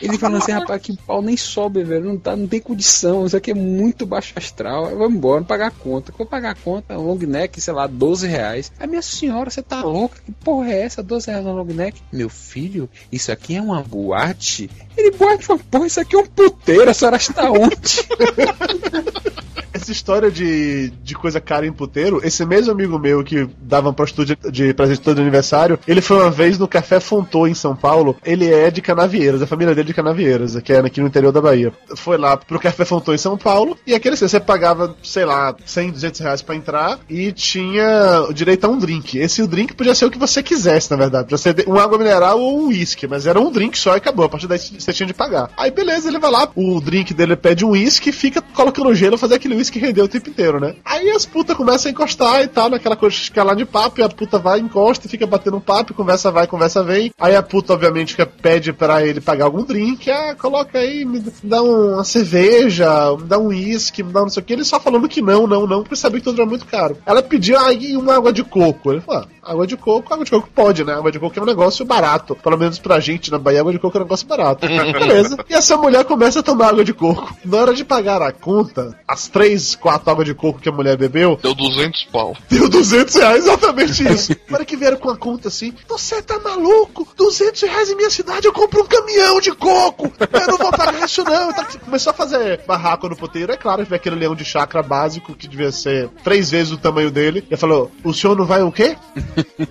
Ele falando assim, rapaz, que pau nem sobe, velho. Não, tá, não tem condição. Isso aqui é muito baixo astral. Eu vou embora, não pagar a conta. Vou pagar a conta, um long neck, sei lá, 12 reais. Aí, minha senhora, você tá louca? Que porra é essa? 12 reais no long neck? Meu filho, isso aqui é uma boate? Ele boate uma porra, isso aqui é um puteiro, a senhora está onde? Essa história de, de coisa cara em puteiro, esse mesmo amigo meu que dava uma prostituta de, presente todo aniversário, ele foi uma vez no Café Fontô em São Paulo. Ele é de Canavieiras, a família dele é de Canavieras, que é aqui no interior da Bahia. Foi lá pro Café Fontô em São Paulo e aquele assim, você pagava, sei lá, 100, 200 reais pra entrar e tinha o direito a um drink. Esse drink podia ser o que você quisesse, na verdade. Podia ser uma água mineral ou um uísque, mas era um drink só e acabou. A partir daí você tinha de pagar. Aí beleza, ele vai lá, o drink dele pede um uísque e fica colocando gelo fazer aquele uísque render o tempo inteiro, né? Aí as putas começam a encostar e tal, naquela coisa de escalar de papo, e a puta vai, encosta e fica batendo um papo, conversa vai, conversa vem. Aí a puta, obviamente, fica, pede pra ele pagar algum drink, ah, coloca aí, me dá um- uma cerveja, me dá um uísque, me dá não sei o que. Ele só falando que não, não, não, porque sabia que tudo era muito caro. Ela pediu aí uma água de coco. Ele falou, ah, água de coco, água de coco pode, né? Água de coco é um negócio barato. Pelo menos pra gente na Bahia, água de coco é um negócio barato. Beleza. E essa mulher começa a tomar água de coco. Na hora de pagar a conta, as três, quatro águas de coco que a mulher bebeu, Deu 200 pau. Deu 200 reais, exatamente isso. Para que vieram com a conta assim, você tá maluco? 200 reais em minha cidade, eu compro um caminhão de coco. Eu não vou pagar isso não. Então, começou a fazer barraco no puteiro. É claro, veio aquele leão de chakra básico, que devia ser três vezes o tamanho dele. E falou, o senhor não vai o quê?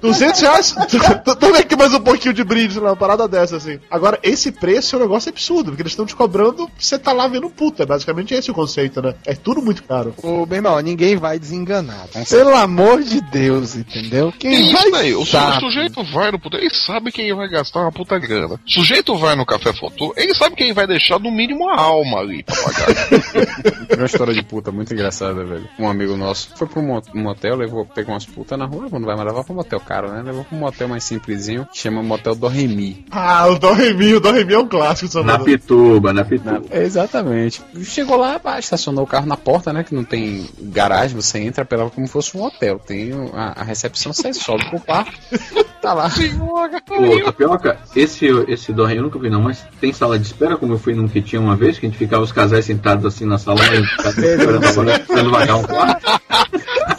200 reais? Toma aqui mais um pouquinho de brinde lá, uma parada dessa, assim. Agora, esse preço é um negócio absurdo, porque eles estão te cobrando, você tá lá vendo puta. É basicamente esse o conceito, né? É tudo muito caro. Ô, meu irmão, ninguém vai desenganar. Pelo amor de Deus, entendeu? Que Quem isso, vai daí? O, o sujeito vai no puteiro, ele sabe quem vai gastar uma puta grana. O sujeito vai no café fotô, ele sabe quem vai deixar no mínimo a alma ali pra pagar. Uma história de puta muito engraçada, velho. Um amigo nosso foi pra um um motel, levou, pegou umas putas na rua, não vai mais levar pra motel caro, né? Levou pra um motel mais simplesinho, chama Motel Doremi. Ah, o Dó Remi, o Dó Remi é um clássico, Na Salvador. Pituba, na Pituba. Exatamente. Chegou lá, estacionou o carro na porta, né? Que não tem garagem, você entra pela como fosse um hotel. Tem a, a recepção, você sobe pro quarto, tá lá. Ô, Tapioca, esse, esse do eu nunca vi não, mas tem sala de espera, como eu fui num que tinha uma vez, que a gente ficava os casais sentados assim na sala, e a gente ficava esperando agora, esperando vagar um quarto.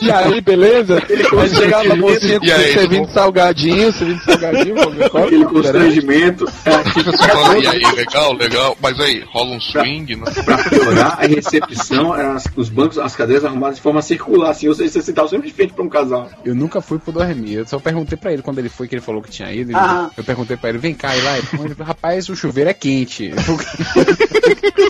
E aí, beleza? Aí chegava a mocinha com E aí, servindo bom? salgadinho, servindo salgadinho, Aquele peraí. constrangimento. É, Você fala, e aí, legal, legal. Mas aí, rola um swing, né? Pra piorar, a recepção, eram as- os bancos, as cadeiras arrumadas de forma circular, assim, ou seja, você sentava sempre de frente pra um casal. Eu nunca fui pro Doremi. Eu só perguntei pra ele quando ele foi, que ele falou que tinha ido. ele- Ah. Eu perguntei pra ele, vem cá, e lá. Ele falou, rapaz, o chuveiro é quente.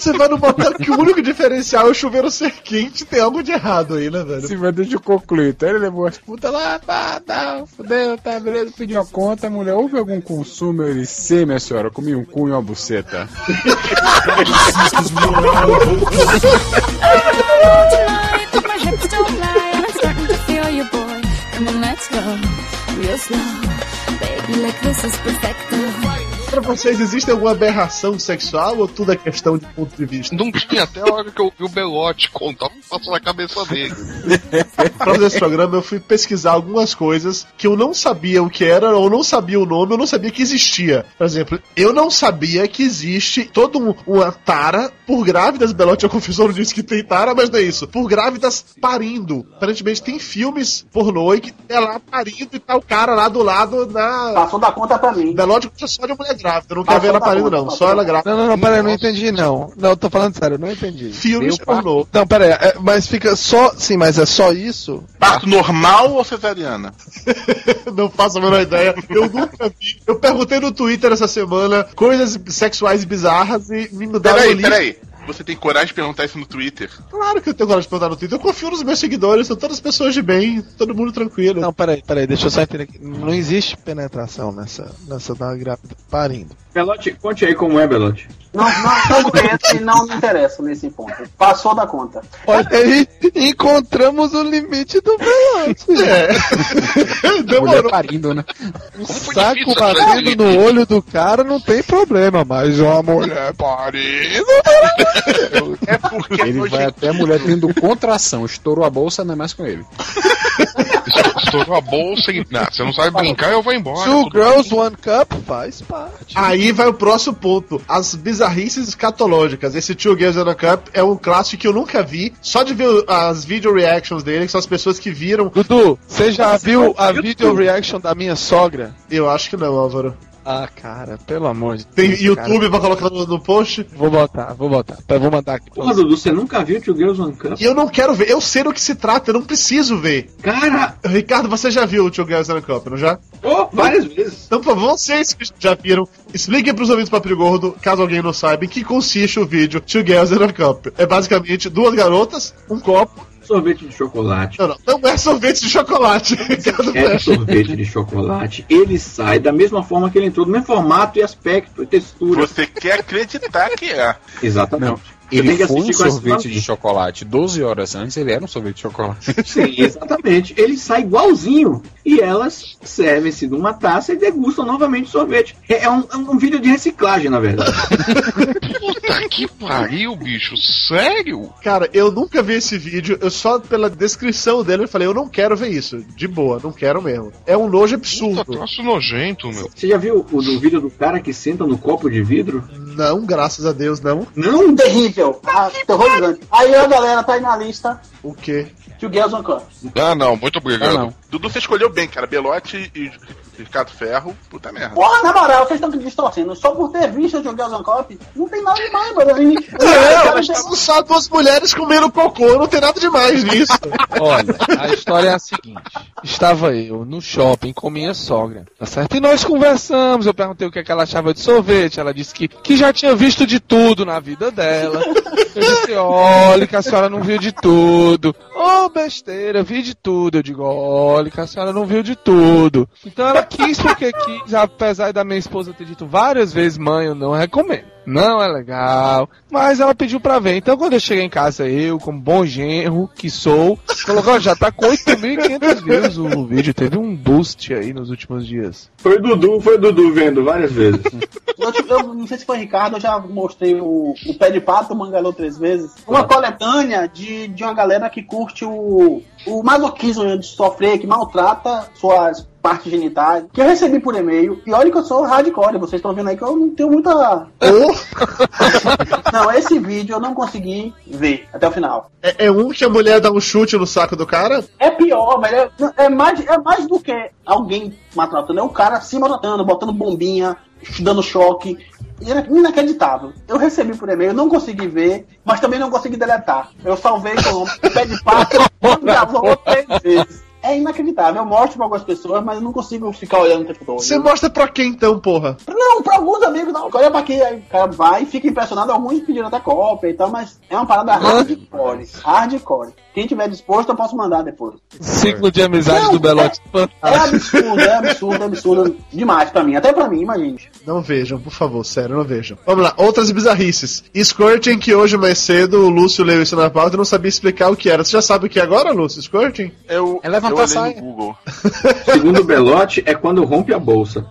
Você vai no motel que o único diferencial é o chuveiro ser quente, tem algo de errado aí, né, velho? Se vai deixa eu concluir. Então ele levou as putas lá, pá, tá, fudeu, tá, beleza, pediu a conta, a mulher, houve algum consumo? Eu disse, sim, minha senhora, eu comi um cu e uma buceta. Come on, let's go, real slow. Baby, like this is perfecto. Pra vocês, existe alguma aberração sexual ou tudo é questão de ponto de vista? Não tinha até a hora que eu vi o Belote contar um passou na cabeça dele. Pra fazer esse programa, eu fui pesquisar algumas coisas que eu não sabia o que era, ou não sabia o nome, eu não sabia que existia. Por exemplo, eu não sabia que existe toda um, uma tara por grávidas. Belote, a confessor disse que tem tara, mas não é isso. Por grávidas parindo. Aparentemente tem filmes pornô e que é lá parindo e tá o cara lá do lado na. Passou da conta pra mim. Belote só de mulher grávida, não quer Passou ver ela conta, não. Só ela grávida. Não, não, não, peraí, eu não entendi, não. Não, eu tô falando sério, eu não entendi. Filmes pornô. Não, peraí, é, mas fica só. Sim, mas é só isso? Parto normal ou cesariana? Não faço a menor ideia. Eu nunca vi. Eu perguntei no Twitter essa semana coisas sexuais bizarras e me mudaram Peraí, peraí. Você tem coragem de perguntar isso no Twitter? Claro que eu tenho coragem de perguntar no Twitter. Eu confio nos meus seguidores, são todas pessoas de bem, todo mundo tranquilo. Não, peraí, peraí, deixa eu só entender aqui. Não existe penetração nessa, nessa da grávida parindo. Belote, conte aí como é, Belote. Não, não, não conheço e não me interessa nesse ponto. Passou da conta. Olha aí, encontramos o limite do Belote. É. Mulher parindo, né? O saco batendo no olho do cara não tem problema, mas uma mulher parindo. É porque Ele vai até a mulher tendo contração, estourou a bolsa, não é mais com ele. Estourou a bolsa e. Não, você não sabe brincar, eu vou embora. Two girls, one cup faz parte. Aí vai o próximo ponto. As bizarrices escatológicas. Esse Two Girls a Cup é um clássico que eu nunca vi. Só de ver as video reactions dele, que são as pessoas que viram. Dudu, você já viu a video reaction da minha sogra? Eu acho que não, Álvaro. Ah, cara, pelo amor de Tem Deus. YouTube pra colocar no, no post? cara. Vou botar, vou botar. Vou mandar aqui. Porra, você. Dudu, você nunca viu Two Girls One Cup? E eu não quero ver. Eu sei do que se trata, eu não preciso ver. Cara, Ricardo, você já viu o Two Girls a Cup, não já? oh, várias vezes. Então, por favor, vocês que já viram, expliquem pros ouvintes do Papo de Gordo, caso alguém não saiba, em que consiste o vídeo Two Girls a Cup. É basicamente duas garotas, um copo. Sorvete de chocolate. Não, não, não é sorvete de chocolate. É Ferro. sorvete de chocolate. Ele sai da mesma forma que ele entrou, do mesmo formato e aspecto e textura. você quer acreditar que é. Exatamente. Você Ele foi um sorvete de chocolate. 12 horas antes ele era um sorvete de chocolate. Sim, exatamente. Ele sai igualzinho. E elas servem-se numa taça e degustam novamente o sorvete. É, é um, é um vídeo de reciclagem, na verdade. Puta que pariu, bicho. Sério? Cara, eu nunca vi esse vídeo, eu só pela descrição dele eu falei, eu não quero ver isso. De boa, não quero mesmo. É um nojo Puta, absurdo. troço nojento, meu. Você já viu o do vídeo do cara que senta no copo de vidro? Não, graças a Deus, não. Não, Terrível. Ah, terrorizante. Aí a galera tá aí na lista. O quê? One Cup. Ah, não, muito obrigado. Ah, não. Dudu, você escolheu bem, cara. Belote e Ricardo Ferro. Puta merda. Porra, na moral, vocês estão distorcendo. Só por ter visto o Two Girls One Cup, não tem nada demais, mano. Não, mas são só duas mulheres comendo cocô, não tem nada demais nisso. Olha, a história é a seguinte: estava eu no shopping com minha sogra, tá certo? E nós conversamos. Eu perguntei o que, é que ela achava de sorvete. Ela disse que, que já tinha visto de tudo na vida dela. Eu disse: olha, que a senhora não viu de tudo. Ô, besteira, vi de tudo. Eu digo: olha, que a senhora não viu de tudo. Então ela quis porque quis, apesar da minha esposa ter dito várias vezes: mãe, eu não recomendo. Não é legal. Mas ela pediu pra ver. Então quando eu cheguei em casa, eu, como bom genro que sou, colocou, já tá com 8.500 views o vídeo. Teve um boost aí nos últimos dias. foi Dudu, foi Dudu vendo várias vezes. Eu, te- eu não sei se foi Ricardo, eu já mostrei o, o pé de pato, o mangalô três vezes. Uma coletânea de, de uma galera que curte o, o masoquismo de sofrer, que maltrata suas partes genitais, que eu recebi por e-mail. E olha que eu sou hardcore, vocês estão vendo aí que eu não tenho muita. não, esse vídeo eu não consegui ver até o final. É, é um que a mulher dá um chute no saco do cara? É pior, velho. É, é mais, é mais do que alguém maltratando. É o cara se maltratando, botando bombinha, dando choque. Era inacreditável. Eu recebi por e-mail, não consegui ver, mas também não consegui deletar. Eu salvei com o pé de pato, gravou três vezes. É inacreditável. Eu mostro pra algumas pessoas, mas eu não consigo ficar olhando o tempo todo. Você mostra pra quem então, porra? Não, pra alguns amigos não. Olha pra quem aí o cara vai e fica impressionado. Alguns pediram até cópia e tal, mas é uma parada hardcore. Hardcore. Quem tiver disposto, eu posso mandar depois. Ciclo de amizade Não, do Belote. É absurdo, é absurdo, é absurdo demais pra mim. Até pra mim, imagine. Não vejam, por favor, sério, não vejam. Vamos lá, outras bizarrices. Squirting, que hoje mais cedo o Lúcio leu isso na pauta e não sabia explicar o que era. Você já sabe o que é agora, Lúcio? Squirting? Eu, É levantar saia. no Google. Segundo o Belote, é quando rompe a bolsa.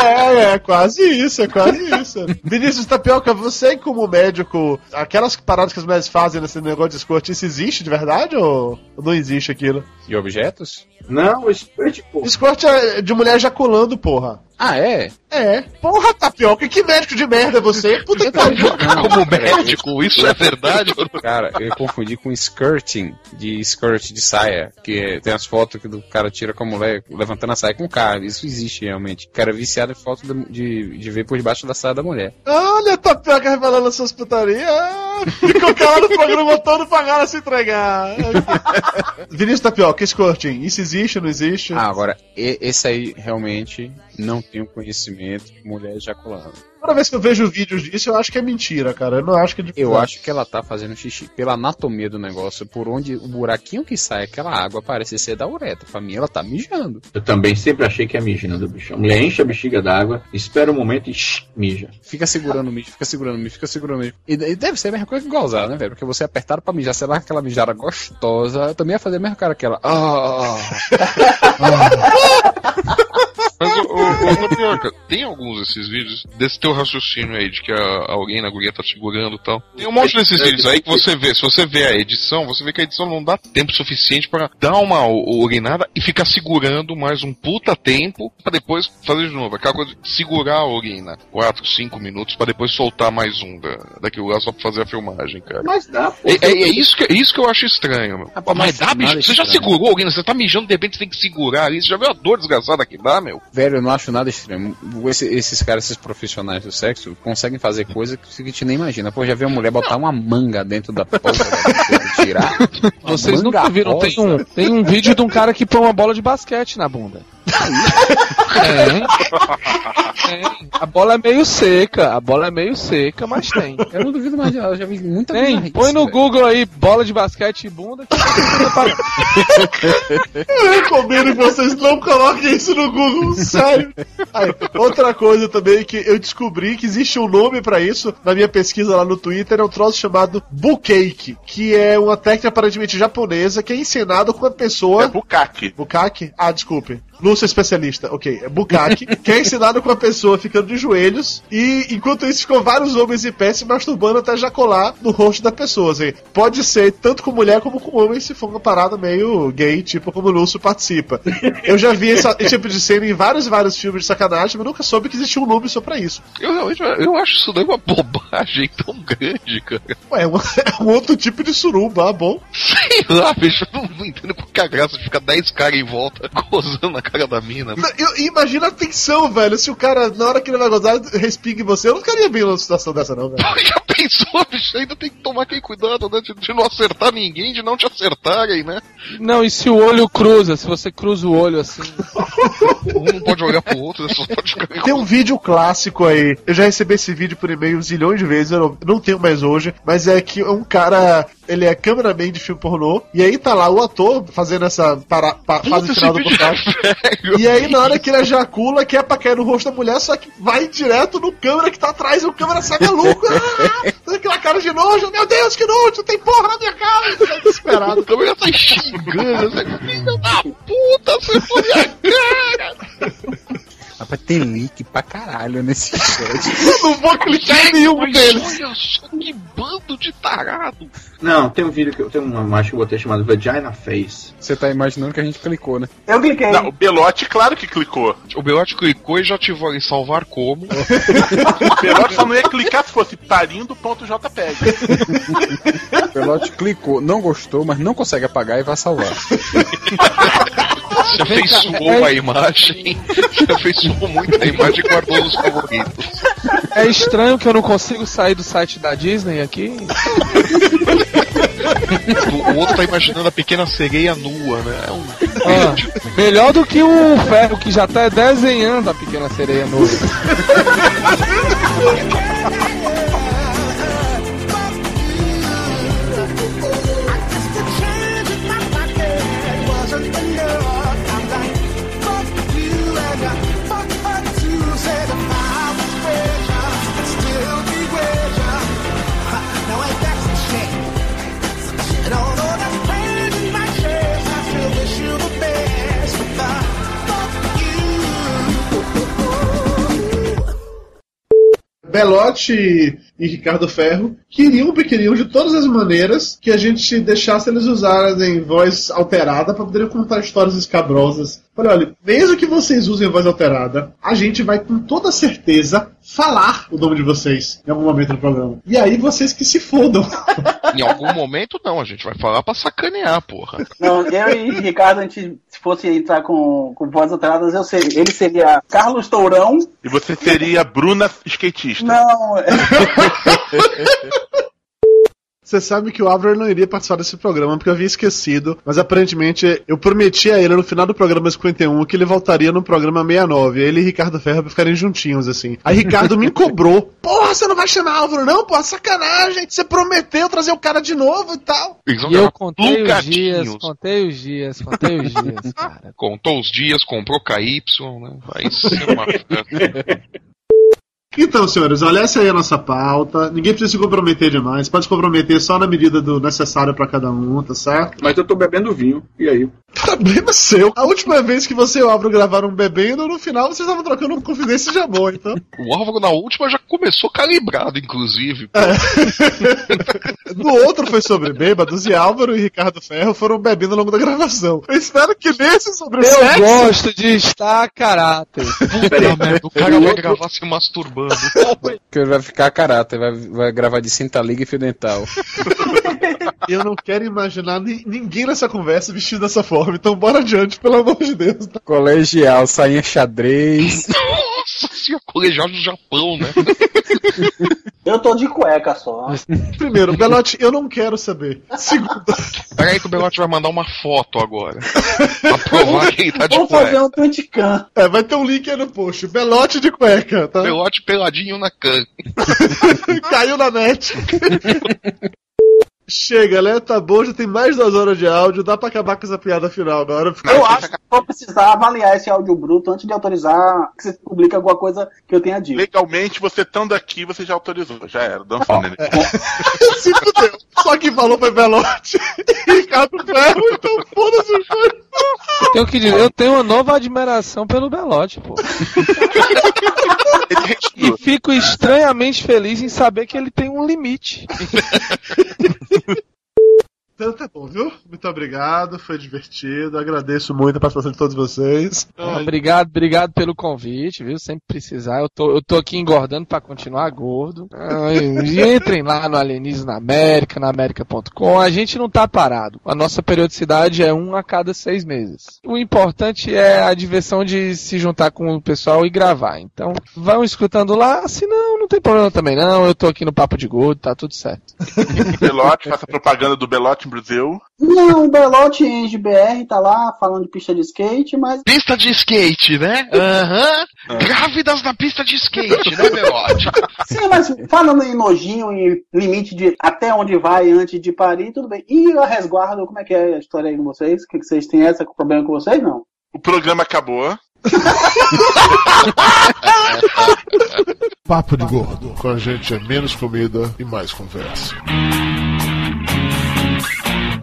É, é quase isso, é quase isso. Vinícius Tapioca, você como médico, aquelas paradas que os médicos fazem nesse negócio de escorte, isso existe de verdade ou não existe aquilo? E objetos? Não, escort. Escorte é de mulher ejaculando, porra. Ah, é? É. Porra, Tapioca, que médico de merda é você? Puta que pariu. Como médico, isso é verdade? Cara, eu confundi com skirting, de skirt de saia, que tem as fotos que do cara tira com a mulher levantando a saia com o cara. Isso existe realmente. O cara é viciado em foto de, de, de ver por debaixo da saia da mulher. Olha, Tapioca revelando suas putarias. Ah, Ficou calado no programa todo pagaram a se entregar. Vinícius Tapioca, escorting, isso existe ou não existe? Ah, agora, e- esse aí realmente não tenho conhecimento de mulher ejaculando. Toda vez que eu vejo vídeos disso, eu acho que é mentira, cara. Eu não acho que é de Eu acho que ela tá fazendo xixi. Pela anatomia do negócio, por onde o buraquinho que sai aquela água parece ser da uretra. Pra mim, ela tá mijando. Eu também sempre achei que é mijando, bicho. A mulher enche a bexiga d'água, espera um momento e shh, mija. Fica segurando o mijo, fica segurando o mijo, fica segurando o mijo. E, e deve ser a mesma coisa que gozar, né, velho? Porque você é apertado pra mijar, sei lá, aquela mijada gostosa. Eu também ia fazer a mesma cara que ela. Ah, Mas, ô, ô, ô, Tapioca, tem alguns desses vídeos, desse teu raciocínio aí, de que a- alguém na guria tá segurando e tal. Tem um monte desses vídeos aí que você vê, se você vê a edição, você vê que a edição não dá tempo suficiente pra dar uma urinada e ficar segurando mais um puta tempo pra depois fazer de novo. Aquela coisa de segurar a urina 4, 5 minutos pra depois soltar mais um da, daquilo lá só pra fazer a filmagem, cara. Mas dá, pô. É, é- é isso, que, é isso que eu acho estranho, meu. Rapaz, mas dá, nada bicho. Você já segurou alguém, você tá mijando, de repente você tem que segurar ali. Você já viu a dor desgraçada que dá, meu? Velho, eu não acho nada extremo. Esse- esses caras, esses profissionais do sexo, conseguem fazer coisa que a gente nem imagina. Pô, já viu a mulher botar uma manga dentro da porra da tirar? Uma Vocês nunca viram? Tem um, tem um vídeo de um cara que põe uma bola de basquete na bunda. É. É. A bola é meio seca, a bola é meio seca, mas tem. Eu não duvido mais, eu já vi muita Tem, bizarrice, põe no velho. Google aí, bola de basquete e bunda. Que Eu recomendo que vocês não coloquem isso no Google, sério. Aí, outra coisa também que eu descobri que existe um nome pra isso na minha pesquisa lá no Twitter, é um troço chamado Bukake, que é uma técnica aparentemente japonesa que é ensinada com a pessoa. É Bukake. Bukake? Ah, desculpe. Não sou especialista. Ok, é Bukake, que é ensinado com a pessoa ficando de joelhos e enquanto isso ficam vários homens em pé se masturbando até ejacular no rosto da pessoa. Assim. Pode ser tanto com mulher como com homem se for uma parada meio gay, tipo como o Lúcio participa. Eu já vi essa- esse tipo de cena em vários vários filmes de sacanagem, mas nunca soube que existia um nome só pra isso. Eu realmente eu acho isso daí uma bobagem tão grande, cara. Ué, é um, é um outro tipo de suruba, ah, bom. Sei lá, bicho, eu não, não entendo por que a graça de ficar 10 caras em volta gozando na cara da mina. Eu- imagina a tensão, velho. Se o cara, na hora que ele vai gozar, respinga em você, eu não ficaria bem numa situação dessa, não, velho. Já pensou, bicho? Ainda tem que tomar aquele cuidado, né? De, de não acertar ninguém, de não te acertarem, né? Não, e se o olho cruza? Se você cruza o olho assim. Um não pode olhar pro outro, né? Só pode ficar Tem um vídeo clássico aí. Eu já recebi esse vídeo por e-mail zilhões de vezes, eu não, não tenho mais hoje, mas é que um cara, ele é cameraman de filme pornô, e aí tá lá o ator fazendo essa para, pa- fase final do é contrato. E aí, na hora que ele ejacula, que é pra cair no rosto da mulher, só que vai direto no câmera que tá atrás, e o câmera sai maluco. Ah, aquela cara de nojo, meu Deus, que nojo, tem porra na minha cara. Ele sai desesperado. O câmera sai xingando, sai, filha da puta, você foi minha cara! Rapaz, tem link pra caralho nesse chat. Eu não vou clicar em nenhum Mas deles. olha só que bando de tarado! Não, tem um vídeo que eu tenho uma imagem que eu botei chamado Vagina Face. Você tá imaginando que a gente clicou, né? Eu cliquei. Não, o Belote, claro que clicou. O Belote clicou e já ativou em salvar como. O Belote só não ia clicar se fosse parindo.jpg. O Pelote clicou, não gostou, mas não consegue apagar e vai salvar. Já afeiçoou a imagem. Já afeiçoou muito a imagem e guardou nos favoritos. É estranho que eu não consigo sair do site da Disney aqui. O, outro tá imaginando a pequena sereia nua, né? É um. Ah, melhor do que o ferro que já tá desenhando a pequena sereia no. Belote e Ricardo Ferro queriam, queriam de todas as maneiras que a gente deixasse eles usarem voz alterada para poderem contar histórias escabrosas. Falei, olha, mesmo que vocês usem voz alterada, a gente vai com toda certeza falar o nome de vocês em algum momento do programa. E aí vocês que se fodam. Em algum momento, não, a gente vai falar pra sacanear, porra. Não, eu e Ricardo, a gente, se fosse entrar com, com vozes alteradas, eu seria. Ele seria Carlos Tourão. E você seria Bruna skatista. Não, Você sabe que o Álvaro não iria participar desse programa porque eu havia esquecido, mas aparentemente eu prometi a ele no final do programa 51 que ele voltaria no programa 69. Ele e Ricardo Ferro pra ficarem juntinhos assim. Aí Ricardo me cobrou: Porra, você não vai chamar Álvaro, não? Porra, sacanagem. Você prometeu trazer o cara de novo e tal. E eu contei os dias, contei os dias, contei os dias, cara. Contou os dias, comprou KY, né? Vai ser uma. Então, senhores, olha essa aí a nossa pauta. Ninguém precisa se comprometer demais. Pode se comprometer só na medida do necessário pra cada um, tá certo? Mas eu tô bebendo vinho. E aí? Problema seu. A última vez que você e o Álvaro gravaram bebendo, no final vocês estavam trocando uma confidência de amor, então. O Álvaro na última já começou calibrado, inclusive. No outro foi sobre bêbados e Álvaro e Ricardo Ferro foram bebendo ao longo da gravação. Eu espero que nesse sobre Eu sexo- gosto de estar a caráter. Puta merda, o cara vai gravar se masturbando. Que vai ficar a caráter, vai, vai gravar de cinta liga e fio dental. Eu não quero imaginar ni- ninguém nessa conversa vestido dessa forma, então bora adiante, pelo amor de Deus. Colegial, sainha xadrez. Nossa senhora, colegial do Japão, né? eu tô de cueca só. Primeiro, Belote, eu não quero saber. Segundo, Peraí que o Belote vai mandar uma foto agora. Pra provar que ele tá de Vamos fazer cueca. um Twitchcam. é, vai ter um link aí no post. Belote de cueca, tá? Belote peladinho na can. Caiu na net. Chega, né? Tá bom, já tem mais duas horas de áudio, dá pra acabar com essa piada final agora. Eu acho que vou precisar avaliar esse áudio bruto antes de autorizar que você publique alguma coisa que eu tenha dito. Legalmente, você estando aqui, você já autorizou. Já era. Don't Ó, nele. Se fudeu. Só quem falou foi Belote e Ricardo Ferro, então foda-se os dois. Eu tenho que dizer, eu tenho uma nova admiração pelo Belote, pô. E fico estranhamente feliz em saber que ele tem um limite. Então tá bom, viu? Muito obrigado, foi divertido. Agradeço muito a participação de todos vocês. Ah, Obrigado, obrigado pelo convite, viu? Sempre precisar. Eu tô, eu tô aqui engordando pra continuar gordo. Ah, e entrem lá no Alienismo na América, na América.com. A gente não tá parado. A nossa periodicidade é um a cada seis meses. O importante é a diversão de se juntar com o pessoal e gravar. Então, vão escutando lá. Se não, não tem problema também não. Eu tô aqui no Papo de Gordo, tá tudo certo. Belote, faça propaganda do Belote Brasil. Não, o Belote em GBR tá lá falando de pista de skate, mas. Pista de skate, né? Aham. Grávidas na pista de skate, né, Belote? Sim, mas falando em nojinho, em limite de até onde vai antes de parir, tudo bem. E a resguardo, como é que é a história aí com vocês? O que que vocês têm essa problema com vocês? Não. O programa acabou. Papo de gordo. Com a gente é menos comida e mais conversa.